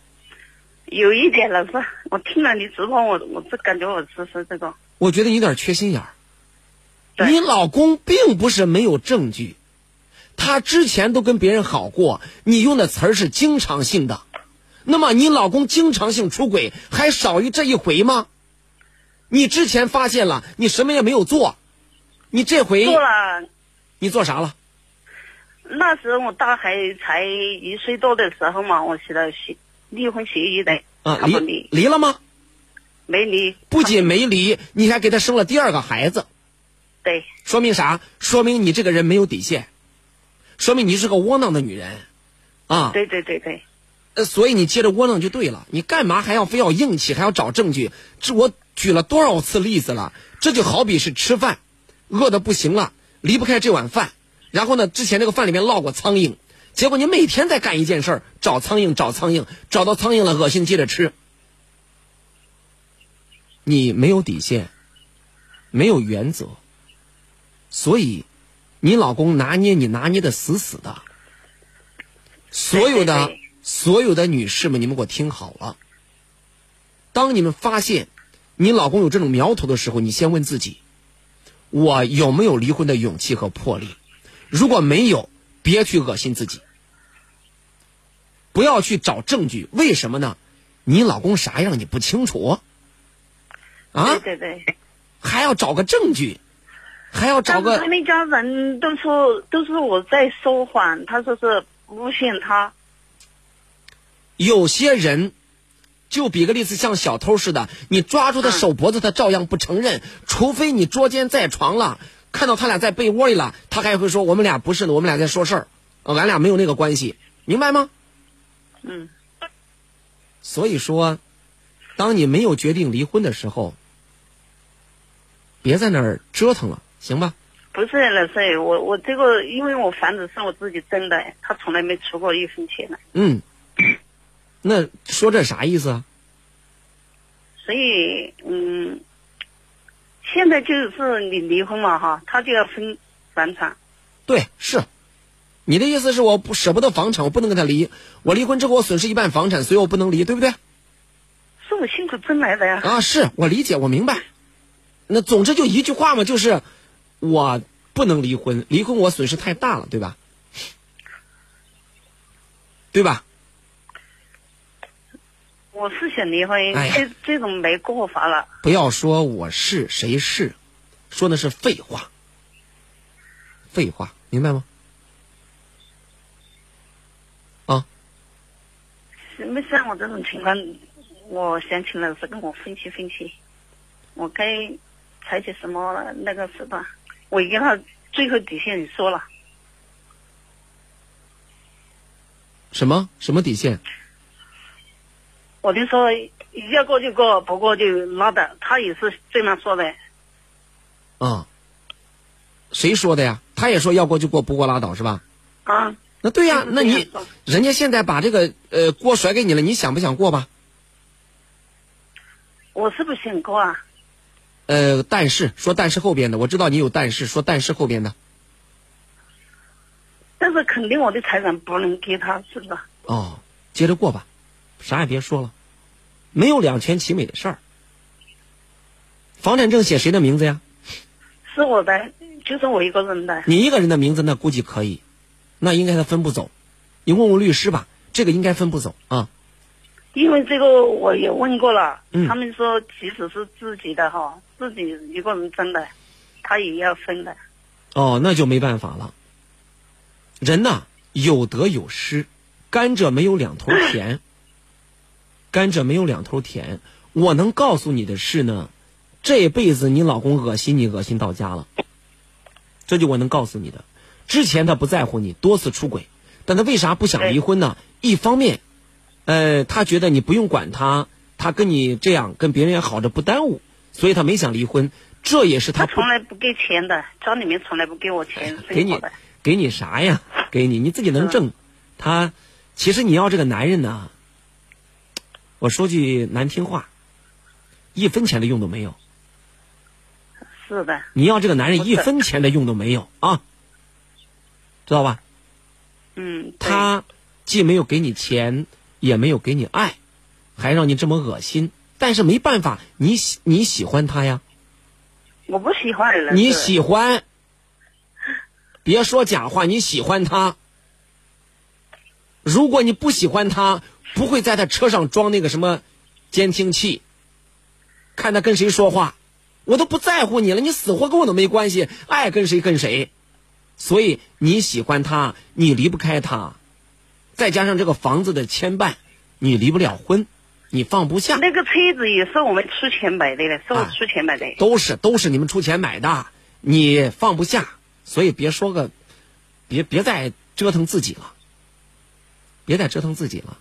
有一点老师，我听了你直播，我我就感觉我是是这个，我觉得你有点缺心眼儿。你老公并不是没有证据，他之前都跟别人好过。你用的词儿是经常性的，那么你老公经常性出轨还少于这一回吗？你之前发现了，你什么也没有做，你这回做了。你做啥了？那时候我大孩才一岁多的时候嘛，我写了协离婚协议的，啊，离离了吗？没离，不仅没离，你还给他生了第二个孩子，对，说明啥？说明你这个人没有底线，说明你是个窝囊的女人，啊，对对对对，呃，所以你接着窝囊就对了。你干嘛还要非要硬气，还要找证据？这我举了多少次例子了？这就好比是吃饭，饿的不行了，离不开这碗饭。然后呢，之前这个饭里面落过苍蝇，结果你每天在干一件事儿，找苍蝇，找苍蝇，找到苍蝇了，恶心接着吃。你没有底线，没有原则，所以你老公拿捏你拿捏的死死的。所有的所有的女士们，你们给我听好了。当你们发现你老公有这种苗头的时候，你先问自己：我有没有离婚的勇气和魄力？如果没有，别去恶心自己，不要去找证据。为什么呢？你老公啥样你不清楚？啊，对对对，还要找个证据，还要找个他们家人都说都是我在说谎，他说是诬陷他。有些人，就比个例子，像小偷似的，你抓住他手脖子，他照样不承认，除非你捉奸在床了，看到他俩在被窝里了，他还会说我们俩不是的，我们俩在说事儿，啊，俺俩没有那个关系，明白吗？嗯，所以说，当你没有决定离婚的时候，别在那儿折腾了，行吧？不是老师，我我这个因为我房子是我自己挣的，他从来没出过一分钱的，嗯，那说这啥意思啊？所以嗯，现在就是你离婚嘛哈，他就要分房产。对，是，你的意思是我不舍不得房产，我不能跟他离。我离婚之后我损失一半房产，所以我不能离，对不对？是我辛苦挣来的呀。啊，是我理解，我明白。那总之就一句话嘛，就是我不能离婚，离婚我损失太大了，对吧？对吧？我是想离婚，哎这这种没过法了。不要说我是谁是，说的是废话，废话，明白吗？啊，什么像我这种情况，我想请老师跟我分析分析，我该采取什么那个手段？我跟他最后底线你说了，什么什么底线？我就说要过就过，不过就拉倒。他也是这样说的。啊，谁说的呀？他也说要过就过，不过拉倒是吧？啊，那对呀、就是那你人家现在把这个呃锅甩给你了，你想不想过吧？我是不想过啊。呃，但是说但是后边的，我知道你有但是，说但是后边的但是肯定我的财产不能给他，是不是？哦，接着过吧，啥也别说了，没有两全其美的事儿。房产证写谁的名字呀？是我的，就是我一个人的。你一个人的名字那估计可以，那应该他分不走。你问问律师吧，这个应该分不走啊。因为这个我也问过了，嗯他们说即使是自己的哈，自己一个人争的，他也要分的。哦，那就没办法了。人呐，有得有失，甘蔗没有两头甜。甘蔗没有两头甜。我能告诉你的是呢，这辈子你老公恶心你，恶心到家了。这就我能告诉你的。之前他不在乎你，多次出轨，但他为啥不想离婚呢？一方面，呃，他觉得你不用管他，他跟你这样跟别人也好着不耽误，所以他没想离婚。这也是他他从来不给钱的，家里面从来不给我钱，给你的。给你啥呀？给你你自己能挣。他其实你要这个男人呢，我说句难听话，一分钱的用都没有。是的，你要这个男人一分钱的用都没有啊，知道吧？嗯，他既没有给你钱，也没有给你爱，还让你这么恶心。但是没办法，你喜你喜欢他呀，我不喜欢人。你喜欢，别说假话，你喜欢他。如果你不喜欢他，不会在他车上装那个什么监听器，看他跟谁说话，我都不在乎你了，你死活跟我都没关系，爱跟谁跟谁。所以你喜欢他，你离不开他，再加上这个房子的牵绊，你离不了婚，你放不下。那个车子也是我们出钱买的了，是我出钱买的。都是都是你们出钱买的，你放不下，所以别说个，别别再折腾自己了，别再折腾自己了，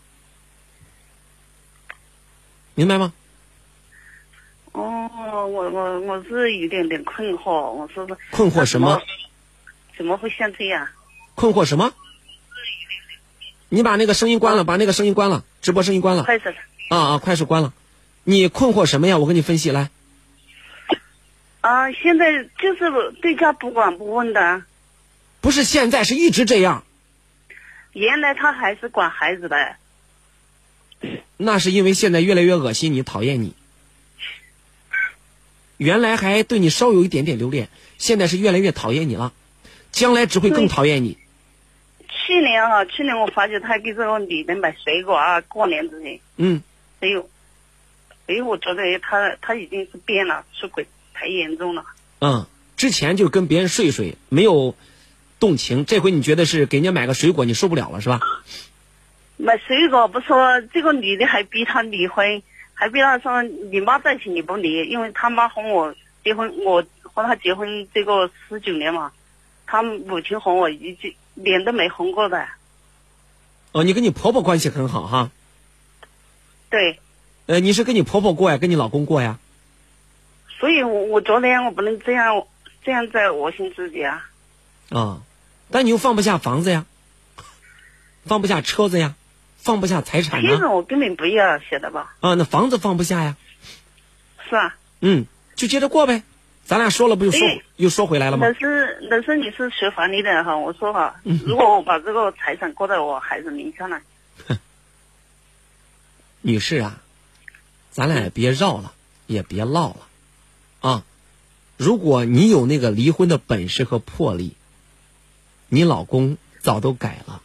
明白吗？哦，我我我是有点点困惑，我说是困惑什么？怎么会像这样？困惑什么？你把那个声音关了，把那个声音关了，直播声音关了。快手的啊啊，快手关了。你困惑什么呀？我给你分析来。啊，现在就是对家不管不问的，不是现在，是一直这样。原来他还是管孩子的，那是因为现在越来越恶心你，讨厌你。原来还对你稍有一点点留恋，现在是越来越讨厌你了，将来只会更讨厌你。去年啊、去年我发觉他给这个女的买水果啊，过年之前，嗯，哎呦，哎呦，我觉得他他已经是变了，出轨太严重了。嗯，之前就跟别人睡睡，没有动情，这回你觉得是给人家买个水果，你受不了了是吧？买水果不说，这个女的还逼他离婚，还逼他说你妈在一起你不离，因为他妈和我结婚，我和他结婚这个十九年嘛，他母亲和我一句脸都没红过的。哦，你跟你婆婆关系很好哈？对，呃，你是跟你婆婆过呀，跟你老公过呀？所以我我昨天我不能这样这样在恶心自己啊。啊，但你又放不下房子呀，放不下车子呀，放不下财产呢这种我根本不要，晓得吧？啊，那房子放不下呀，是啊。嗯，就接着过呗。咱俩说了不又说又说回来了吗老师，老师你是学法律的哈，我说哈，嗯如果我把这个财产过到我孩子名下呢？女士啊，咱俩也别绕了，也别唠了，啊，如果你有那个离婚的本事和魄力，你老公早都改了。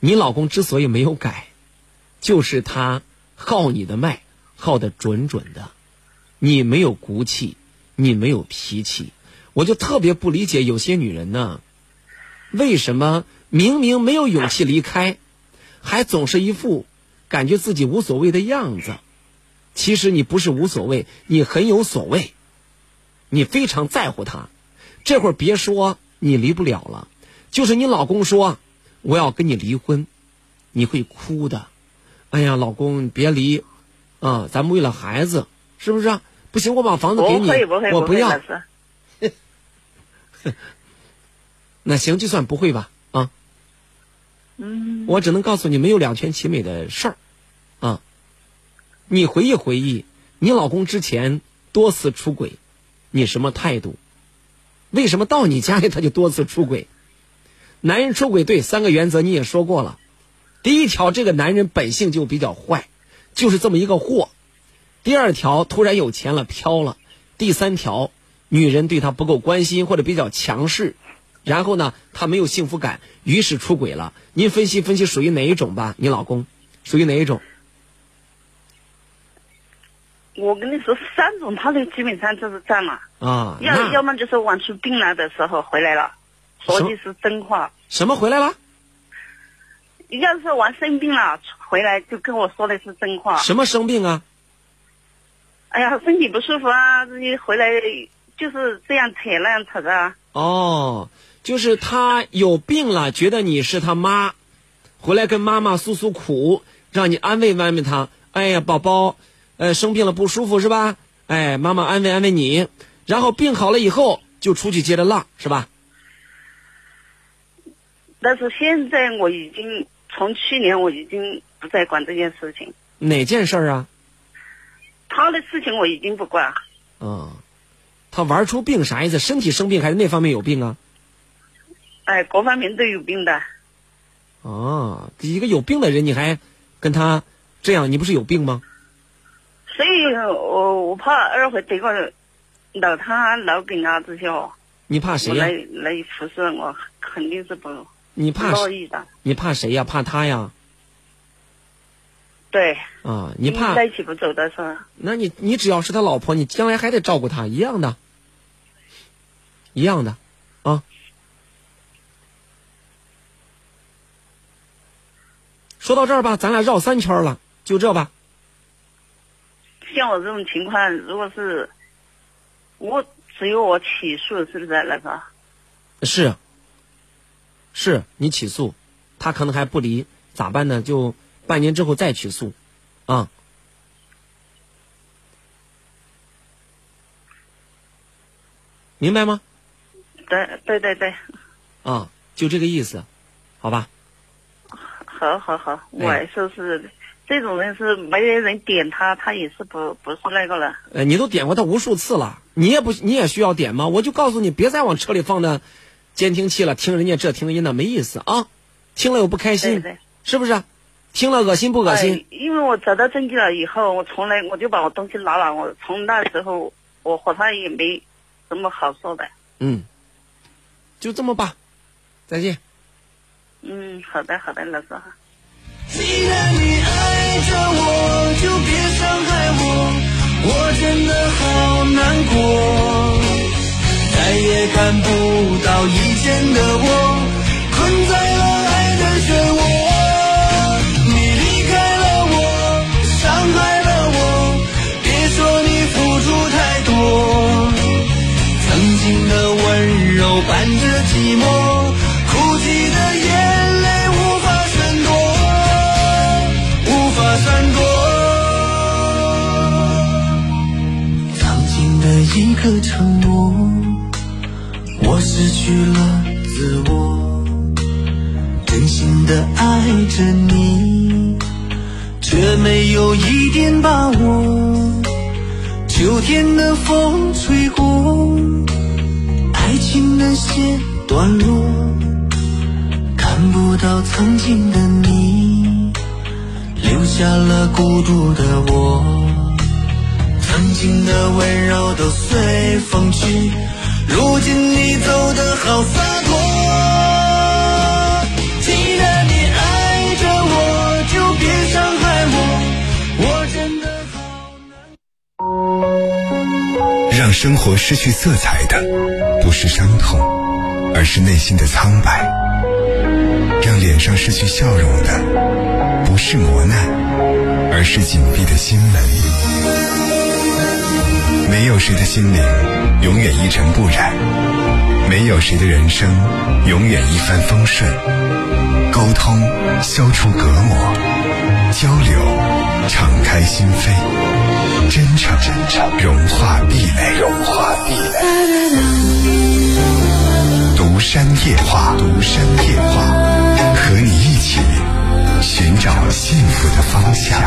你老公之所以没有改，就是他耗你的脉，耗得准准的。你没有骨气，你没有脾气，我就特别不理解有些女人呢，为什么明明没有勇气离开，还总是一副感觉自己无所谓的样子。其实你不是无所谓，你很有所谓，你非常在乎他。这会儿别说你离不了了，就是你老公说我要跟你离婚，你会哭的。哎呀，老公，你别离啊，咱们为了孩子，是不是、啊？不行，我把房子给你，我要不会老。师 那行，就算不会吧，啊，嗯，我只能告诉你，没有两全其美的事儿，啊，你回忆回忆，你老公之前多次出轨，你什么态度？为什么到你家里他就多次出轨？男人出轨对三个原则你也说过了，第一条，这个男人本性就比较坏，就是这么一个货；第二条，突然有钱了飘了；第三条，女人对他不够关心或者比较强势，然后呢，他没有幸福感，于是出轨了。您分析分析属于哪一种吧？你老公属于哪一种？我跟你说，三种他都基本上就是占了，啊，要要么就是晚出病来的时候回来了，说的是真话；什么回来了？要是我生病了回来就跟我说的是真话。什么生病啊？哎呀，身体不舒服啊，自己回来就是这样扯那样扯的啊。哦，就是他有病了，觉得你是他妈，回来跟妈妈诉诉苦，让你安慰安慰他。哎呀，宝宝，呃，生病了不舒服是吧？哎，妈妈安慰安慰你，然后病好了以后就出去接着浪是吧？但是现在我已经从去年我已经不再管这件事情，哪件事儿啊？他的事情我已经不管。嗯，他玩出病啥意思？身体生病还是那方面有病啊？哎，各方面都有病的。哦，一个有病的人你还跟他这样，你不是有病吗？所以我我怕二回得个脑瘫、脑梗啊这些哦，你怕谁来来服侍我肯定是不你怕谁？你怕谁呀？怕他呀？对，啊，你怕在一起不走的是吧？那你你只要是他老婆，你将来还得照顾他，一样的，一样的，啊。说到这儿吧，咱俩绕三圈了，就这吧。像我这种情况，如果是我只有我起诉，是不是那个？是，是你起诉，他可能还不离，咋办呢？就半年之后再起诉，啊。明白吗？对对对对，啊，就这个意思，好吧？好好好，我还说是这种人是没人点他，他也是不不是那个了。呃，你都点过他无数次了，你也不你也需要点吗？我就告诉你，别再往车里放那监听器了，听人家这听人家那没意思啊，听了又不开心，对对是不是？听了恶心不恶心？哎因为我找到证据了以后，我从来我就把我东西拿了，我从那时候我和他也没什么好说的。嗯，就这么吧，再见。嗯，好的好的，老师哈。既然你爱着我，就别伤害我，我真的好难过。再也看不到以前的我，困在了爱的漩涡。你离开了我，伤害了我，别说你付出太多。曾经的温柔伴着寂寞，哭泣的眼泪无法闪躲，无法闪躲。曾经的一个承，失去了自我，真心的爱着你，却没有一点把握。秋天的风吹过。爱情的线断落，看不到曾经的你，留下了孤独的我。曾经的温柔都随风去，如今你走得好洒脱。既然你爱着我，就别伤害我，我真的好难让生活失去色彩的，不是伤痛，而是内心的苍白；让脸上失去笑容的，不是磨难，而是紧闭的心门。没有谁的心灵永远一尘不染，没有谁的人生永远一帆风顺。沟通消除隔膜，交流敞开心扉，真诚融化壁垒。融化壁垒。独山夜话，独山夜话，和你一起寻找幸福的方向。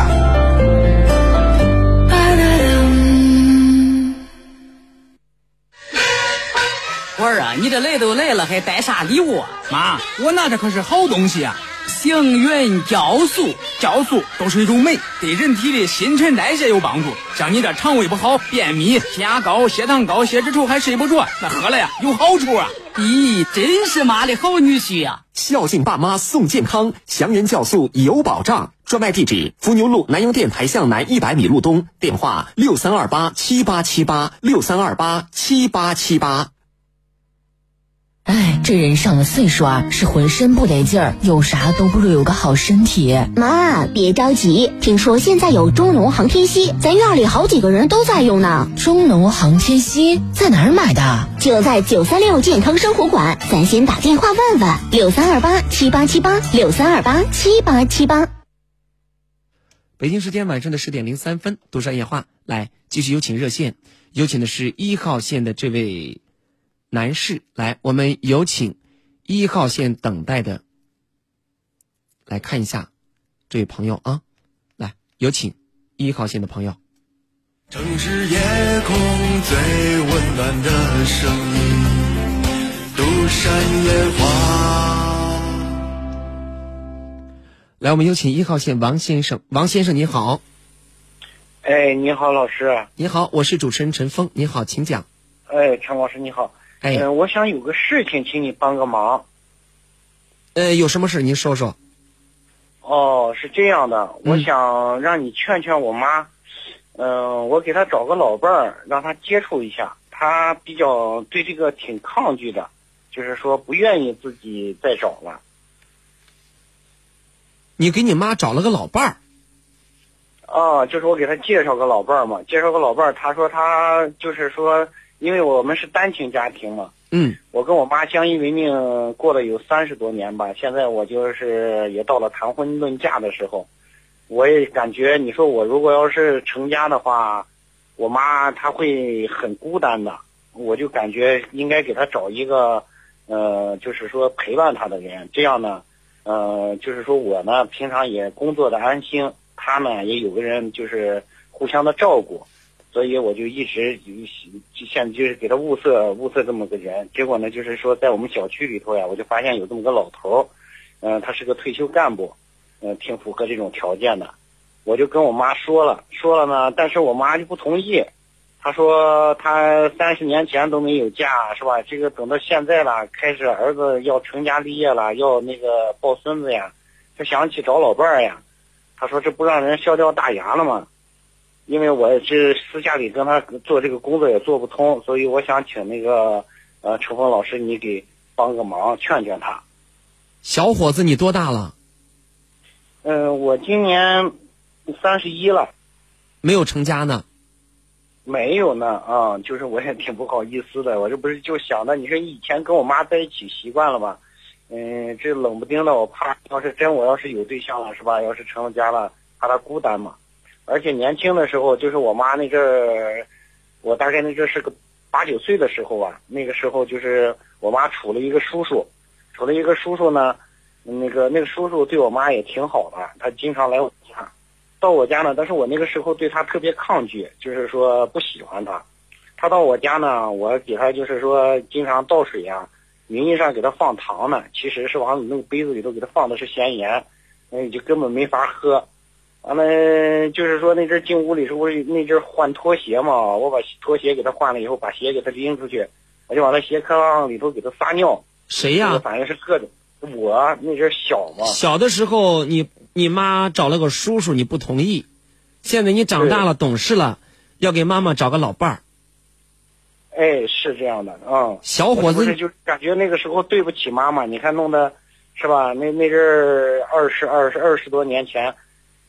我儿啊，你这来都来了，还带啥礼物啊？妈，我拿的可是好东西啊！幸运酵素，酵素都是一种酶，对人体的新陈代谢有帮助。像你这肠胃不好、便秘、血压高、血糖高、血脂稠还睡不着，那喝了呀有好处啊！咦，真是妈的好女婿呀、孝敬爸妈送健康，祥云酵素有保障。专卖地址：伏牛路南阳店台向南一百米路东，电话六三二八七八七八六三二八七八七八。哎，这人上了岁数啊，是浑身不得劲儿，有啥都不如有个好身体。妈，别着急，听说现在有中农航天硒，咱院里好几个人都在用呢。中农航天硒在哪儿买的？就在九三六健康生活馆，咱先打电话问问，六三二八七八七八，六三二八七八七八。北京时间晚上的十点零三分，独山夜话来继续有请热线，有请的是一号线的这位男士，来，我们有请一号线等待的，来看一下这位朋友啊，来，有请一号线的朋友。城市夜空最温暖的声音，独山烟花。来，我们有请一号线王先生，王先生你好，哎，你好，老师。你好，我是主持人陈峰，你好，请讲。哎，陈老师你好。哎嗯、我想有个事情，请你帮个忙。呃，有什么事您说说。哦，是这样的，嗯我想让你劝劝我妈。嗯、我给她找个老伴儿，让她接触一下。她比较对这个挺抗拒的，就是说不愿意自己再找了。你给你妈找了个老伴儿，啊，就是我给她介绍个老伴儿嘛，介绍个老伴儿，她说她就是说，因为我们是单亲家庭嘛，嗯。我跟我妈相依为命过了有三十多年吧，现在我就是也到了谈婚论嫁的时候，我也感觉你说我如果要是成家的话，我妈她会很孤单的，我就感觉应该给她找一个，呃，就是说陪伴她的人，这样呢，呃，就是说我呢平常也工作的安心，她呢也有个人就是互相的照顾，所以我就一直就现就是给他物色物色这么个人。结果呢，就是说在我们小区里头呀，我就发现有这么个老头儿，嗯、他是个退休干部，嗯、挺符合这种条件的。我就跟我妈说了，说了呢，但是我妈就不同意。她说她三十年前都没有嫁，是吧？这个等到现在了，开始儿子要成家立业了，要那个抱孙子呀，她想起找老伴儿呀。她说这不让人笑掉大牙了吗？因为我是私下里跟他做这个工作也做不通，所以我想请那个呃陈峰老师你给帮个忙，劝劝他。小伙子，你多大了？嗯、我今年三十一了。没有成家呢。没有呢，啊、就是我也挺不好意思的，我这不是就想着，你说以前跟我妈在一起习惯了吧，嗯，这冷不丁的，我怕要是真我要是有对象了，是吧？要是成了家了，怕她孤单嘛。而且年轻的时候，就是我妈那阵儿，我大概那阵是个八九岁的时候啊，那个时候就是我妈处了一个叔叔，处了一个叔叔呢，那个那个叔叔对我妈也挺好的，他经常来我家。到我家呢，但是我那个时候对他特别抗拒，就是说不喜欢他。他到我家呢，我给他就是说经常倒水呀、名义上给他放糖呢，其实是往那个杯子里头给他放的是咸盐，嗯，就根本没法喝。完了，就是说那阵儿进屋里时候，那阵儿换拖鞋嘛，我把拖鞋给他换了以后，把鞋给他拎出去，我就往他鞋壳上里头给他撒尿。谁呀、反正是各种。我那阵儿小嘛，小的时候你你妈找了个叔叔，你不同意，现在你长大了懂事了，要给妈妈找个老伴儿。哎，是这样的啊、小伙子是就感觉那个时候对不起妈妈，你看弄的，是吧？那那阵儿二十二十二十多年前，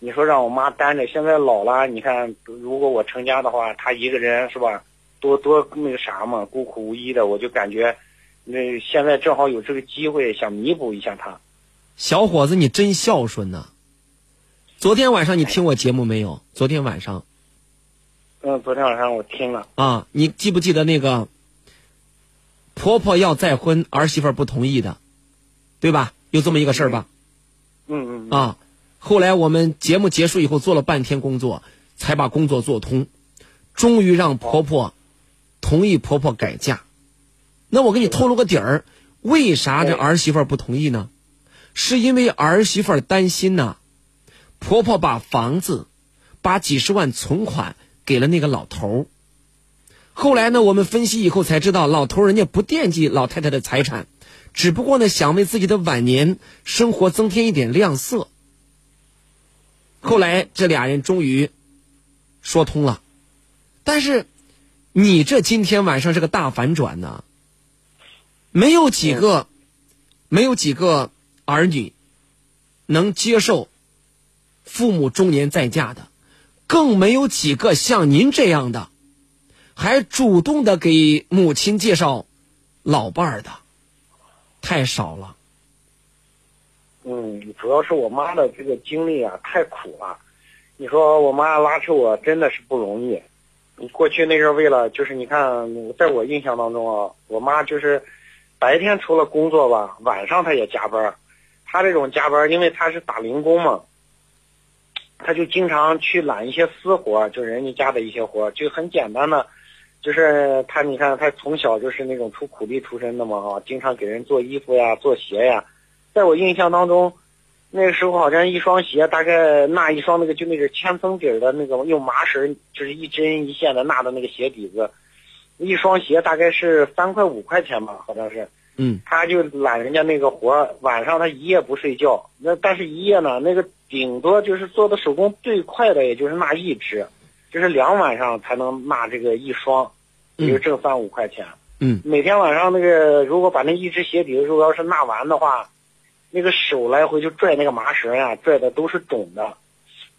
你说让我妈担着，现在老了，你看如果我成家的话，她一个人是吧？多多那个啥嘛，孤苦无依的，我就感觉，那现在正好有这个机会，想弥补一下她。小伙子，你真孝顺呐、昨天晚上你听我节目没有？昨天晚上嗯，昨天晚上我听了，啊，你记不记得那个婆婆要再婚，儿媳妇不同意的，对吧？有这么一个事儿吧？嗯嗯啊，后来我们节目结束以后做了半天工作，才把工作做通，终于让婆婆同意婆婆改嫁。那我给你透露个底儿，为啥这儿媳妇不同意呢？是因为儿媳妇担心呐、婆婆把房子、把几十万存款给了那个老头儿。后来呢，我们分析以后才知道，老头人家不惦记老太太的财产，只不过呢想为自己的晚年生活增添一点亮色。后来这俩人终于说通了，但是你这今天晚上是个大反转呢，没有几个，没有几个儿女能接受父母中年再嫁的，更没有几个像您这样的，还主动的给母亲介绍老伴儿的，太少了。嗯，主要是我妈的这个经历啊太苦了。你说我妈拉扯我真的是不容易。你过去那阵儿为了就是你看，在我印象当中啊，我妈就是白天除了工作吧，晚上她也加班。她这种加班，因为她是打零工嘛，她就经常去揽一些私活，就人家家的一些活，就很简单的。就是她，你看她从小就是那种出苦力出身的嘛啊，经常给人做衣服呀、做鞋呀。在我印象当中，那个时候好像一双鞋大概纳一双那个就那个千层底儿的那个用麻绳就是一针一线的纳的那个鞋底子，一双鞋大概是三块五块钱吧，好像是。嗯，他就揽人家那个活儿，晚上他一夜不睡觉。那但是一夜呢，那个顶多就是做的手工最快的，也就是纳一只，就是两晚上才能纳这个一双，也就挣三五块钱。嗯每天晚上那个如果把那一只鞋底子如果要是纳完的话，那个手来回就拽那个麻绳呀、拽的都是肿的。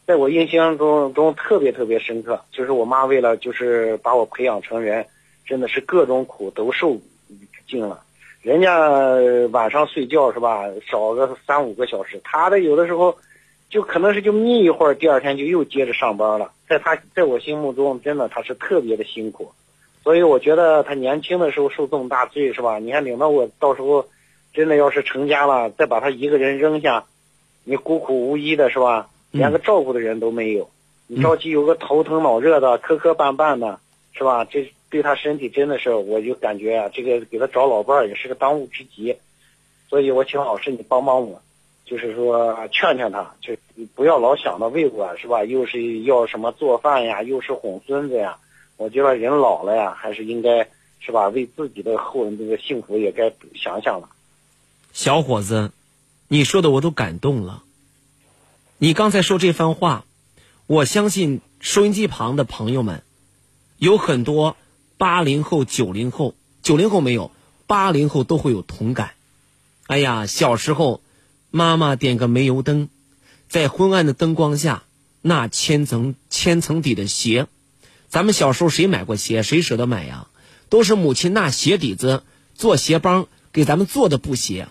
在我印象中中特别特别深刻，就是我妈为了就是把我培养成人，真的是各种苦都受尽了。人家晚上睡觉是吧，少个三五个小时，她的有的时候就可能是就眯一会儿，第二天就又接着上班了。在她在我心目中，真的她是特别的辛苦，所以我觉得她年轻的时候受这么大罪是吧？你看领到我到时候真的要是成家了，再把他一个人扔下，你孤苦无依的是吧？连个照顾的人都没有，你着急有个头疼脑热的、磕磕绊绊的，是吧？这对他身体真的是，我就感觉啊，这个给他找老伴儿也是个当务之急。所以我请老师你帮帮我，就是说劝劝他，就不要老想着为我是吧？又是要什么做饭呀，又是哄孙子呀。我觉得人老了呀，还是应该是吧？为自己的后人这个幸福也该想想了。小伙子，你说的我都感动了。你刚才说这番话，我相信收音机旁的朋友们，有很多八零后、九零后，九零后没有，八零后都会有同感。哎呀，小时候，妈妈点个煤油灯，在昏暗的灯光下，那千层千层底的鞋，咱们小时候谁买过鞋？谁舍得买呀？都是母亲拿鞋底子做鞋帮给咱们做的布鞋。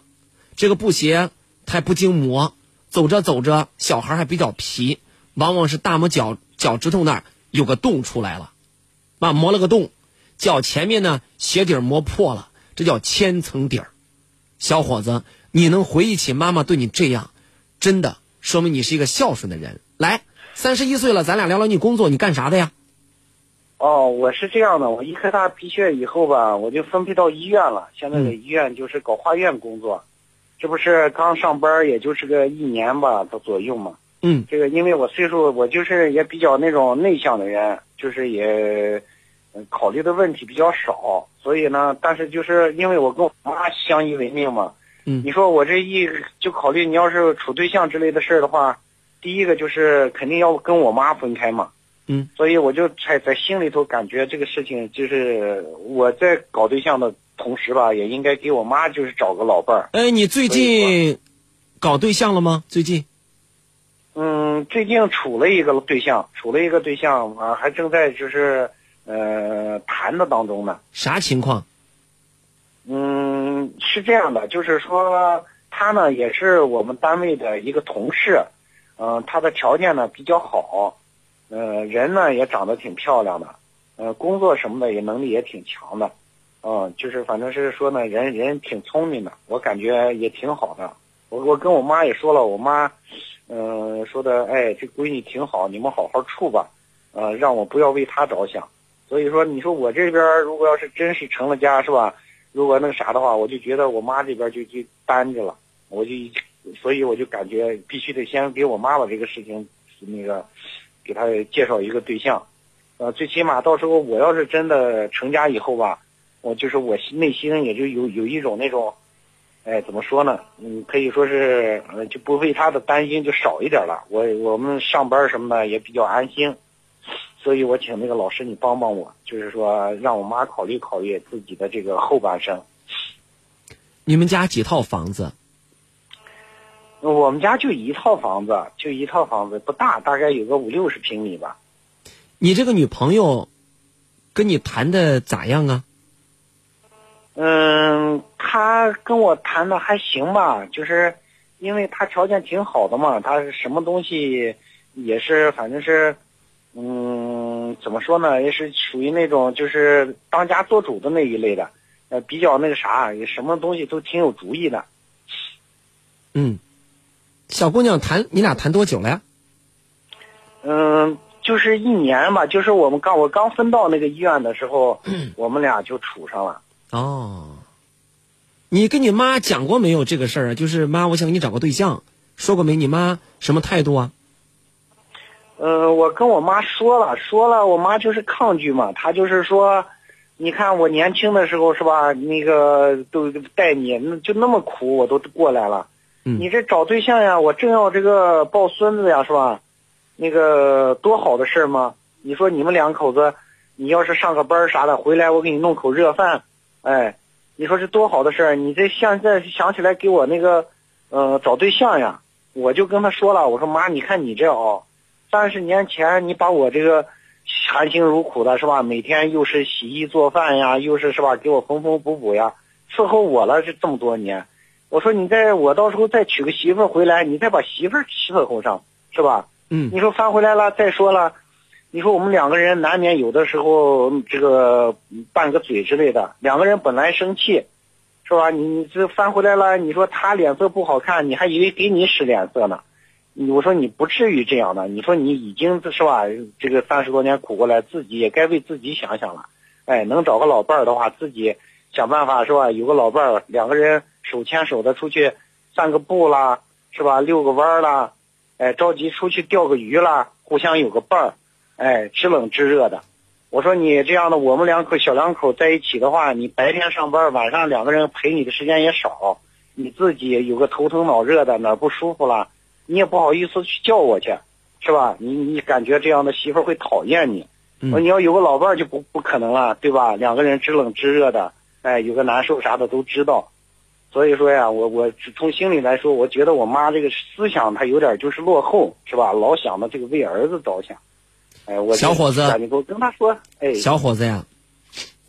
这个布鞋它不经磨，走着走着，小孩还比较皮，往往是大拇脚脚趾头那儿有个洞出来了，啊，磨了个洞，脚前面呢鞋底磨破了，这叫千层底儿。小伙子，你能回忆起妈妈对你这样，真的说明你是一个孝顺的人。来，三十一岁了，咱俩聊聊你工作，你干啥的呀？哦，我是这样的，我一科大毕业以后吧，我就分配到医院了。现在在医院就是搞化验工作，这不是刚上班，也就是个一年吧的左右嘛。嗯，这个因为我岁数，我就是也比较那种内向的人，就是也考虑的问题比较少，所以呢，但是就是因为我跟我妈相依为命嘛。嗯，你说我这一就考虑，你要是处对象之类的事儿的话，第一个就是肯定要跟我妈分开嘛。嗯，所以我就在在心里头感觉这个事情就是我在搞对象的同时吧，也应该给我妈就是找个老伴儿。哎，你最近搞对象了吗？最近？嗯，最近处了一个对象，处了一个对象啊，还正在就是呃谈的当中呢。啥情况？嗯，是这样的，就是说他呢也是我们单位的一个同事，嗯、他的条件呢比较好，呃，人呢也长得挺漂亮的，呃，工作什么的也能力也挺强的，嗯、就是反正是说呢，人人挺聪明的，我感觉也挺好的。我我跟我妈也说了，我妈，嗯、说的，哎，这闺女挺好，你们好好处吧，呃，让我不要为她着想。所以说，你说我这边如果要是真是成了家，是吧？如果那个啥的话，我就觉得我妈这边就就单着了，我就，所以我就感觉必须得先给我妈把这个事情，那个，给他介绍一个对象，呃，最起码到时候我要是真的成家以后吧，我就是我内心也就有有一种那种，哎，怎么说呢？嗯，可以说是，呃，就不为他的担心就少一点了。我我们上班什么的也比较安心。所以我请那个老师你帮帮我，就是说让我妈考虑考虑自己的这个后半生。你们家几套房子？我们家就一套房子，就一套房子，不大，大概有个五六十平米吧。你这个女朋友跟你谈的咋样啊？嗯，她跟我谈的还行吧，就是因为她条件挺好的嘛，她什么东西也是，反正是，嗯，怎么说呢，也是属于那种就是当家做主的那一类的，呃，比较那个啥，也什么东西都挺有主意的。嗯，小姑娘谈你俩谈多久了呀？嗯，就是一年吧，就是我们刚我刚分到那个医院的时候，我们俩就处上了。哦，你跟你妈讲过没有这个事儿啊？就是妈，我想给你找个对象，说过没？你妈什么态度啊？呃，我跟我妈说了，说了，我妈就是抗拒嘛，她就是说，你看我年轻的时候是吧，那个都带你，那就那么苦，我都过来了。你这找对象呀，我正要这个抱孙子呀，是吧？那个多好的事儿吗？你说你们两口子，你要是上个班啥的，回来我给你弄口热饭，哎，你说这多好的事儿？你这现在想起来给我那个，呃，找对象呀，我就跟他说了，我说妈，你看你这哦，三十年前你把我这个含辛茹苦的是吧？每天又是洗衣做饭呀，又是是吧？给我缝缝补补呀，伺候我了这这么多年。我说你再我到时候再娶个媳妇儿回来，你再把媳妇儿伺候上，是吧？嗯你说翻回来了，再说了，你说我们两个人难免有的时候嗯这个嗯拌个嘴之类的，两个人本来生气，是吧？你你这翻回来了，你说他脸色不好看，你还以为给你使脸色呢。你我说你不至于这样的，你说你已经是吧？这个三十多年苦过来，自己也该为自己想想了。哎，能找个老伴儿的话，自己想办法是吧？有个老伴儿，两个人手牵手的出去散个步啦，是吧？遛个弯儿啦，哎，着急出去钓个鱼啦，互相有个伴儿，哎，知冷知热的。我说你这样的，我们两口小两口在一起的话，你白天上班，晚上两个人陪你的时间也少，你自己有个头疼脑热的，哪儿不舒服了，你也不好意思去叫我去，是吧？你你感觉这样的媳妇儿会讨厌你。我说你要有个老伴儿就不不可能了，对吧？两个人知冷知热的，哎，有个难受啥的都知道。所以说呀，我我从心里来说，我觉得我妈这个思想她有点就是落后，是吧？老想着这个为儿子着想。哎，我小伙子你给我跟他说，哎，小伙子呀，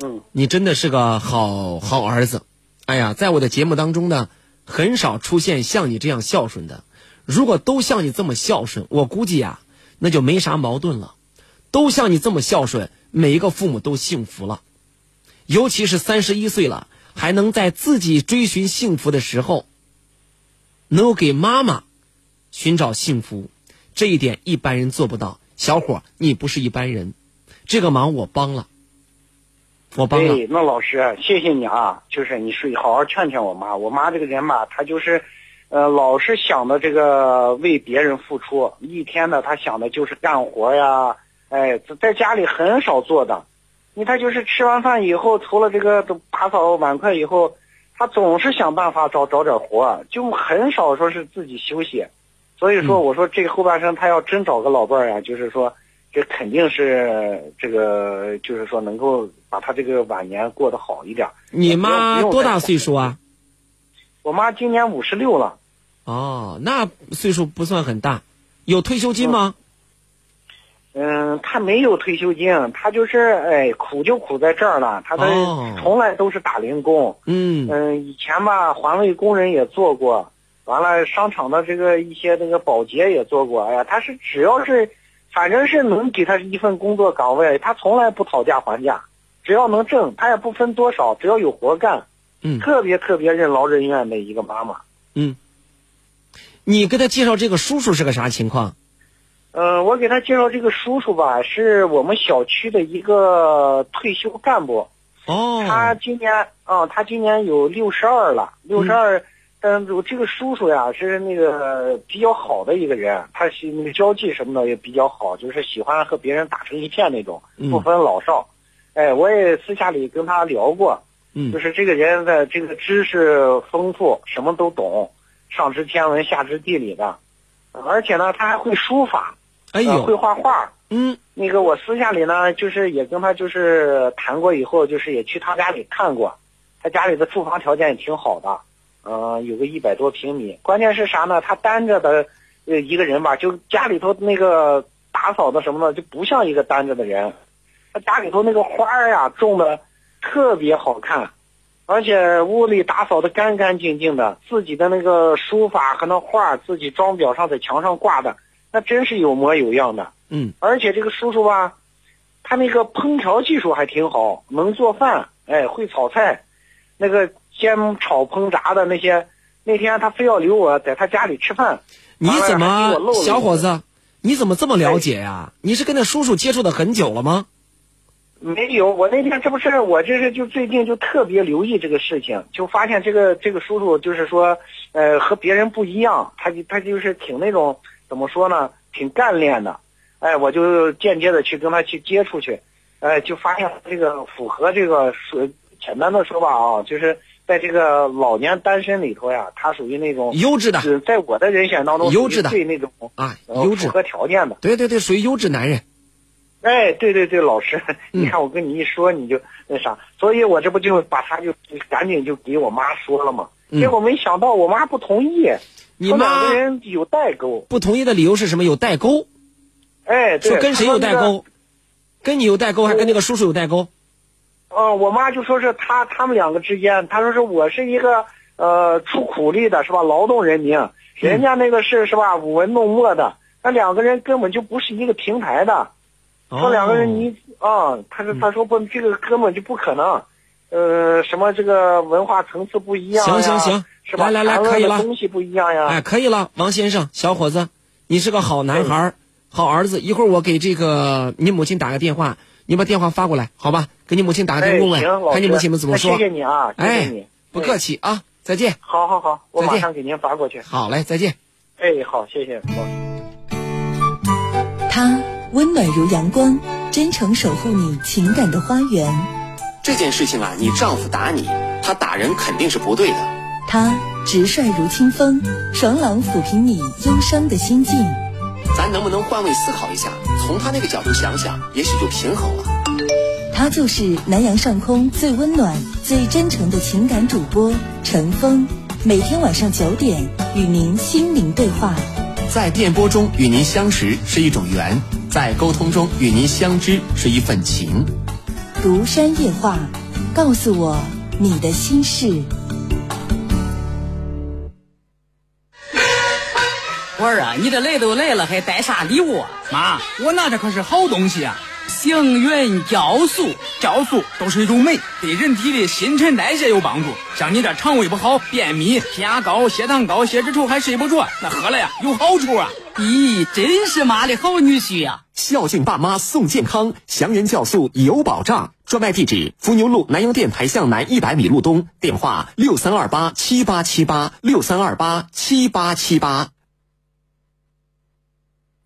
嗯，你真的是个好好儿子。哎呀，在我的节目当中呢，很少出现像你这样孝顺的。如果都像你这么孝顺，我估计呀，那就没啥矛盾了。都像你这么孝顺，每一个父母都幸福了。尤其是三十一岁了，还能在自己追寻幸福的时候，能够给妈妈寻找幸福，这一点一般人做不到。小伙，你不是一般人，这个忙我帮了，我帮了。对，那老师，谢谢你啊！就是你是好好劝劝我妈，我妈这个人吧，她就是，呃，老是想着这个为别人付出，一天呢，她想的就是干活呀，哎，在家里很少做的。你他就是吃完饭以后，除了这个都打扫碗筷以后，他总是想办法找找点活，就很少说是自己休息。所以说，我说这个后半生他要真找个老伴儿呀，就是说，这肯定是这个，就是说能够把他这个晚年过得好一点。你妈多大岁数啊？我妈今年五十六了。哦，那岁数不算很大，有退休金吗？嗯，她没有退休金，他就是哎苦就苦在这儿了，她的从来都是打零工。嗯嗯，以前吧环卫工人也做过。完了，商场的这个一些那个保洁也做过。哎呀，他是只要是，反正是能给他一份工作岗位，他从来不讨价还价，只要能挣，他也不分多少，只要有活干。嗯，特别特别任劳任怨的一个妈妈。嗯，你给他介绍这个叔叔是个啥情况？嗯，我给他介绍这个叔叔吧，是我们小区的一个退休干部。哦，他今年啊，他今年有六十二了，六十二。嗯，我这个叔叔呀是那个比较好的一个人，他是那个交际什么的也比较好，就是喜欢和别人打成一片那种，不分老少。哎，我也私下里跟他聊过，嗯，就是这个人的这个知识丰富，什么都懂，上知天文下知地理的，而且呢他还会书法，哎呦，会画画。嗯，那个我私下里呢，就是也跟他就是谈过以后，就是也去他家里看过，他家里的住房条件也挺好的。嗯，有个一百多平米，关键是啥呢？他单着的，呃，一个人吧，就家里头那个打扫的什么的，就不像一个单着的人。他家里头那个花儿呀，种的特别好看，而且屋里打扫的干干净净的，自己的那个书法和那画，自己装裱上在墙上挂的，那真是有模有样的。嗯，而且这个叔叔吧，他那个烹调技术还挺好，能做饭，哎，会炒菜，那个。煎炒烹炸的那些，那天他非要留我在他家里吃饭。你怎么，小伙子，你怎么这么了解呀？你是跟那叔叔接触的很久了吗？没有，我那天这不是我这是就最近就特别留意这个事情，就发现这个这个叔叔就是说，呃，和别人不一样，他就他就是挺那种怎么说呢，挺干练的。哎，我就间接的去跟他去接触去，哎，就发现这个符合这个说简单的说吧啊，就是。在这个老年单身里头呀，他属于那种优质的，在我的人选当中优质的，对那种啊优质符合条件的，对对对，属于优质男人。哎，对对对，老师，你看我跟你一说，你就那啥，所以我这不就把他就赶紧就给我妈说了嘛。结果没想到我妈不同意，你妈两个人有代沟。不同意的理由是什么？有代沟。哎，说跟谁有代沟？跟你有代沟，还跟那个叔叔有代沟？嗯，我妈就说是他他们两个之间，她说是我是一个呃出苦力的是吧，劳动人民，人家那个是是吧舞文弄墨的，那两个人根本就不是一个平台的，说两个人你啊，他说他说不这个根本就不可能，呃，什么这个文化层次不一样呀？行行行，是吧？来来来，可以了。东西不一样呀。哎，可以了，王先生，小伙子，你是个好男孩儿，好儿子。一会儿我给这个你母亲打个电话，你把电话发过来，好吧？给你母亲打个电话问哎行，老问，看你师母亲们怎么说。那谢谢你啊，谢谢哎你，，不客气啊，再见。好好好，我马上给您发过去。好嘞，再见。哎，好，谢谢老师。他温暖如阳光，真诚守护你情感的花园。这件事情啊，你丈夫打你，他打人肯定是不对的。他直率如清风，爽朗抚平你忧伤的心境。咱能不能换位思考一下，从他那个角度想想，也许就平衡了。他就是南阳上空最温暖、最真诚的情感主播陈峰，每天晚上九点与您心灵对话。在电波中与您相识是一种缘，在沟通中与您相知是一份情。独山夜话，告诉我你的心事。我儿啊，你这来都来了，还带啥礼物啊？妈，我拿的可是好东西啊！幸运酵素，酵素都是一种酶，对人体的新陈代谢有帮助。像你这肠胃不好、便秘、血压高、血糖高、血脂稠还睡不着，那喝了呀有好处啊！咦，真是妈的好女婿呀、孝敬爸妈送健康，祥源酵素有保障。专卖地址：伏牛路南阳电台向南一百米路东，电话六三二八七八七八六三二八七八七八。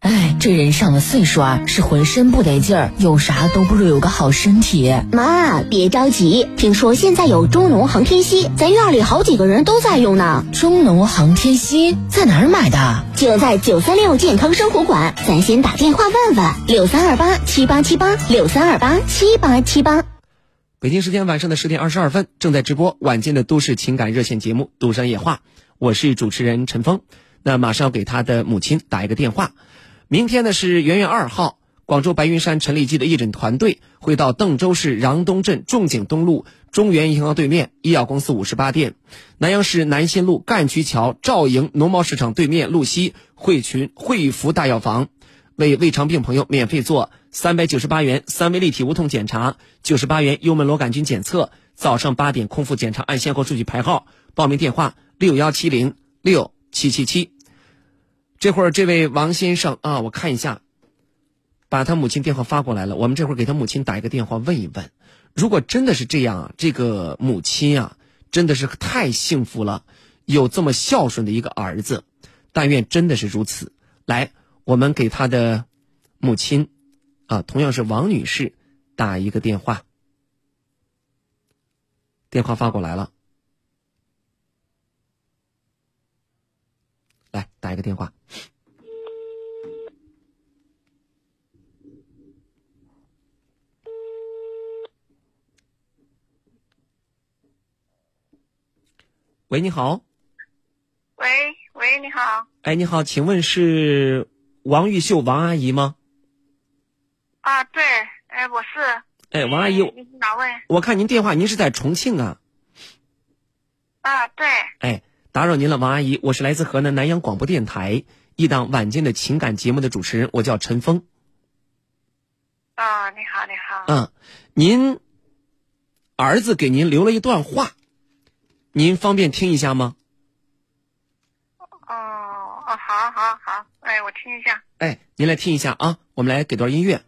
哎，这人上了岁数啊，是浑身不得劲儿，有啥都不如有个好身体。妈，别着急，听说现在有中农航天硒，咱院里好几个人都在用呢。中农航天硒在哪儿买的？就在九三六健康生活馆，咱先打电话问问，六三二八七八七八，六三二八七八七八。北京时间晚上的十点二十二分，正在直播晚间的都市情感热线节目《都山夜话》，我是主持人陈峰。那马上要给他的母亲打一个电话。明天呢是元月二号，广州白云山陈李济的义诊团队会到邓州市穰东镇仲景东路中原银行对面医药公司五十八店，南阳市南新路干渠桥赵营农贸市场对面路西汇群汇福大药房，为胃肠病朋友免费做三百九十八元三维立体无痛检查，九十八元幽门螺杆菌检测，早上八点空腹检查按先后顺序排号，报名电话六幺七零六七七七。这会儿这位王先生啊，我看一下，把他母亲电话发过来了。我们这会儿给他母亲打一个电话问一问，如果真的是这样，这个母亲啊，真的是太幸福了，有这么孝顺的一个儿子。但愿真的是如此。来，我们给他的母亲啊，同样是王女士，打一个电话。电话发过来了，来打一个电话。喂，你好。喂喂，你好。哎，你好，请问是王玉秀王阿姨吗？啊，对，哎，我是。哎，王阿姨，哪位？我看您电话，您是在重庆啊？啊，对。哎，打扰您了，王阿姨，我是来自河南南阳广播电台一档晚间的情感节目的主持人，我叫陈峰。啊，你好，你好。嗯，您儿子给您留了一段话，您方便听一下吗？哦哦，好，好，好，哎，我听一下。哎，您来听一下啊，我们来给段音乐。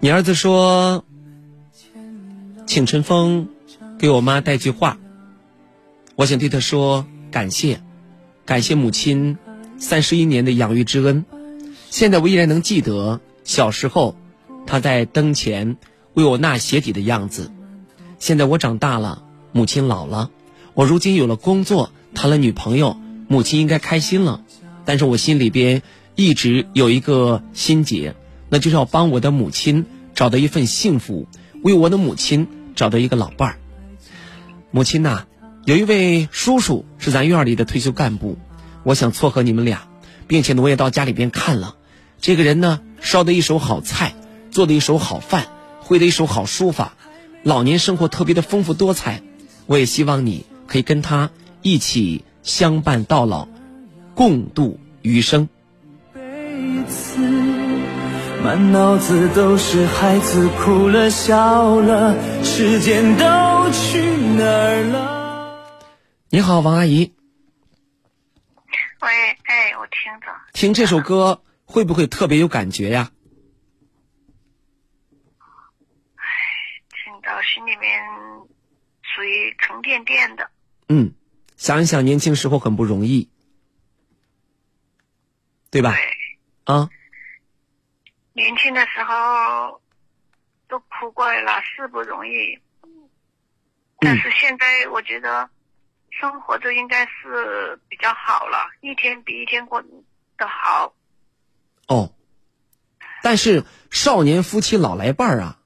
你儿子说，请陈峰给我妈带句话。我想对她说感谢，感谢母亲三十一年的养育之恩。现在我依然能记得小时候她在灯前为我纳鞋底的样子。现在我长大了，母亲老了，我如今有了工作，谈了女朋友，母亲应该开心了。但是我心里边一直有一个心结，那就是要帮我的母亲找到一份幸福，为我的母亲找到一个老伴儿。母亲呐、有一位叔叔是咱院里的退休干部，我想撮合你们俩，并且呢，我也到家里边看了，这个人呢，烧的一手好菜，做的一手好饭，会的一手好书法，老年生活特别的丰富多彩。我也希望你可以跟他一起相伴到老，共度余生。满脑子都是孩子哭了笑了，时间都去哪儿了？你好，王阿姨。喂，哎，我听着。听这首歌会不会特别有感觉呀？听到心里面属于沉甸甸的。嗯，想一想年轻时候很不容易，对吧？啊。年轻的时候都苦过来了，是不容易。但是现在我觉得生活就应该是比较好了，一天比一天过得好。哦，但是少年夫妻老来伴儿啊！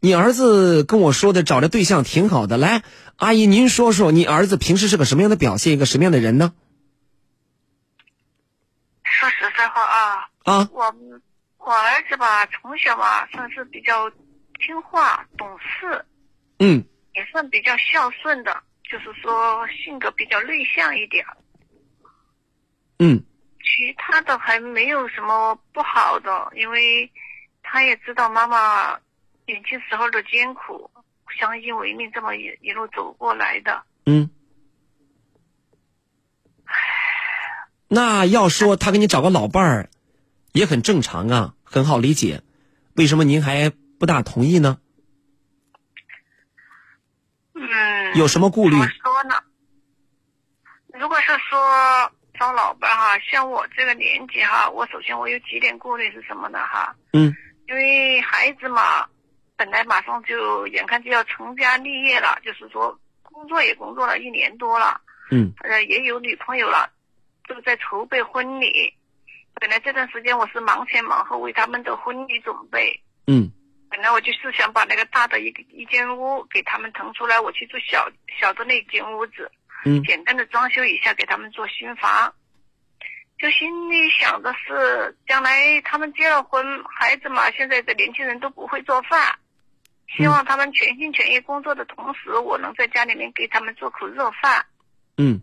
你儿子跟我说的找的对象挺好的，来，阿姨您说说，你儿子平时是个什么样的表现，一个什么样的人呢？说实在话啊，啊，我我儿子吧，从小吧算是比较听话、懂事，嗯，也算比较孝顺的，就是说性格比较内向一点。嗯，其他的还没有什么不好的，因为他也知道妈妈年轻时候的艰苦，相依为命这么一一路走过来的。嗯。那要说他给你找个老伴儿，也很正常啊，很好理解。为什么您还不大同意呢？嗯。有什么顾虑？怎么说呢？如果是说找老伴哈，像我这个年纪哈，我首先我有几点顾虑是什么呢哈？嗯。因为孩子嘛，本来马上就眼看就要成家立业了，就是说工作也工作了一年多了，嗯，呃，也有女朋友了，都在筹备婚礼。本来这段时间我是忙前忙后为他们的婚礼准备，嗯，本来我就是想把那个大的一个一间屋给他们腾出来，我去住小小的那间屋子，嗯简单的装修一下，给他们做新房。就心里想的是，将来他们结了婚，孩子嘛，现在的年轻人都不会做饭，希望他们全心全意工作的同时，我能在家里面给他们做口热饭。嗯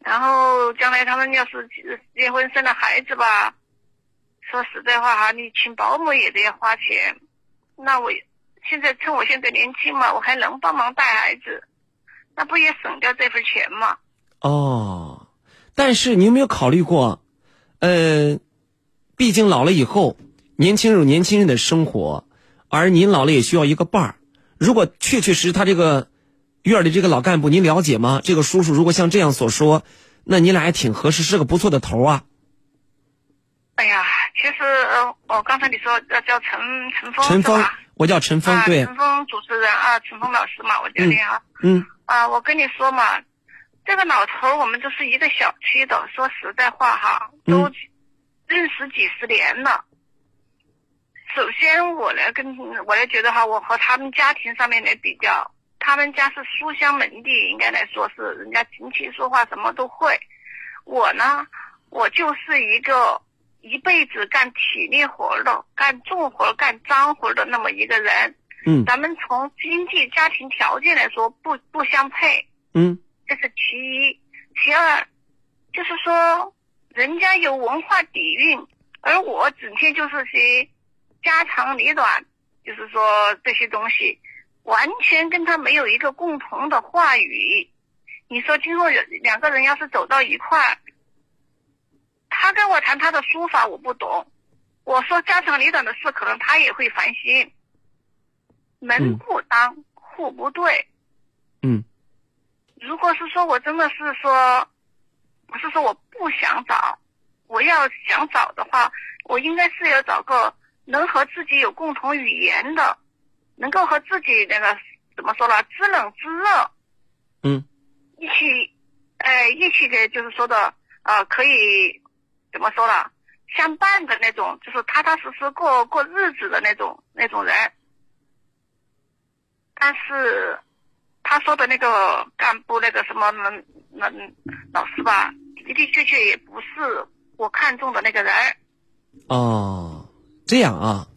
然后将来他们要是结结婚生了孩子吧，说实在话哈，你请保姆也得要花钱。那我现在趁我现在年轻嘛，我还能帮忙带孩子，那不也省掉这份钱吗？哦，但是你有没有考虑过，呃，毕竟老了以后，年轻人有年轻人的生活，而您老了也需要一个伴儿。如果确确实他这个院里这个老干部您了解吗？这个叔叔如果像这样所说，那你俩还挺合适，是个不错的头啊。哎呀，其实呃，我刚才你说要叫陈陈峰陈峰我叫陈峰，啊，对，陈峰主持人啊，陈峰老师嘛，我叫你啊。嗯啊，我跟你说嘛，这个老头我们都是一个小区的，说实在话哈，都认识几十年了。首先，我来跟我来觉得哈，我和他们家庭上面来比较，他们家是书香门第，应该来说是人家琴棋书画什么都会。我呢，我就是一个一辈子干体力活的、干重活、干脏活的那么一个人。嗯咱们从经济家庭条件来说不不相配，嗯这是其一。其二，就是说人家有文化底蕴，而我整天就是些家长里短，就是说这些东西，完全跟他没有一个共同的话语。你说今后有两个人要是走到一块儿，他跟我谈他的书法我不懂，我说家长里短的事，可能他也会烦心。门不当户不对。嗯如果是说我真的是说，不是说我不想找，我要想找的话，我应该是要找个能和自己有共同语言的，能够和自己那个怎么说呢，知冷知热，嗯一起，哎，一起的就是说的，呃，可以怎么说呢，相伴的那种，就是踏踏实实过过日子的那种那种人。但是他说的那个干部那个什么能能老师吧，的的确确也不是我看中的那个人。哦，这样啊，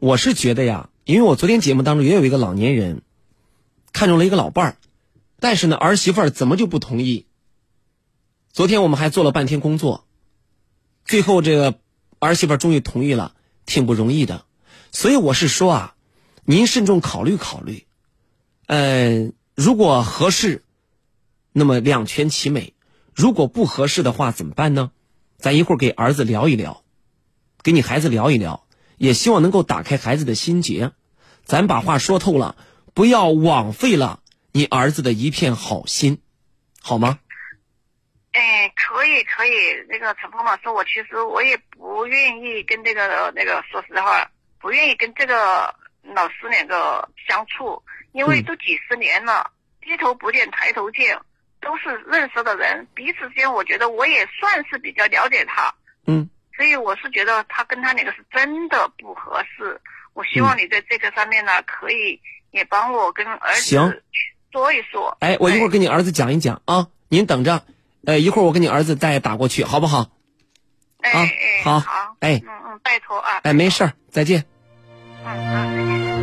我是觉得呀，因为我昨天节目当中也有一个老年人看中了一个老伴儿，但是呢儿媳妇儿怎么就不同意？昨天我们还做了半天工作，最后这个儿媳妇终于同意了，挺不容易的。所以我是说啊，您慎重考虑考虑。呃，如果合适，那么两全其美；如果不合适的话，怎么办呢？咱一会儿给儿子聊一聊，给你孩子聊一聊，也希望能够打开孩子的心结。咱把话说透了，不要枉费了你儿子的一片好心，好吗？哎，可以可以，那个陈峰老师，我其实我也不愿意跟这个那个，说实话，不愿意跟这个老师两个相处，因为都几十年了，低头不见抬头见，都是认识的人，彼此之间我觉得我也算是比较了解他，嗯，所以我是觉得他跟他两个是真的不合适。我希望你在这个上面呢，可以也帮我跟儿子行说一说。哎，我一会儿跟你儿子讲一讲啊，您等着。呃，一会儿我给你儿子再打过去，好不好？哎啊，哎好，好，哎嗯嗯，拜托啊。哎，没事儿，再见。嗯嗯，再见。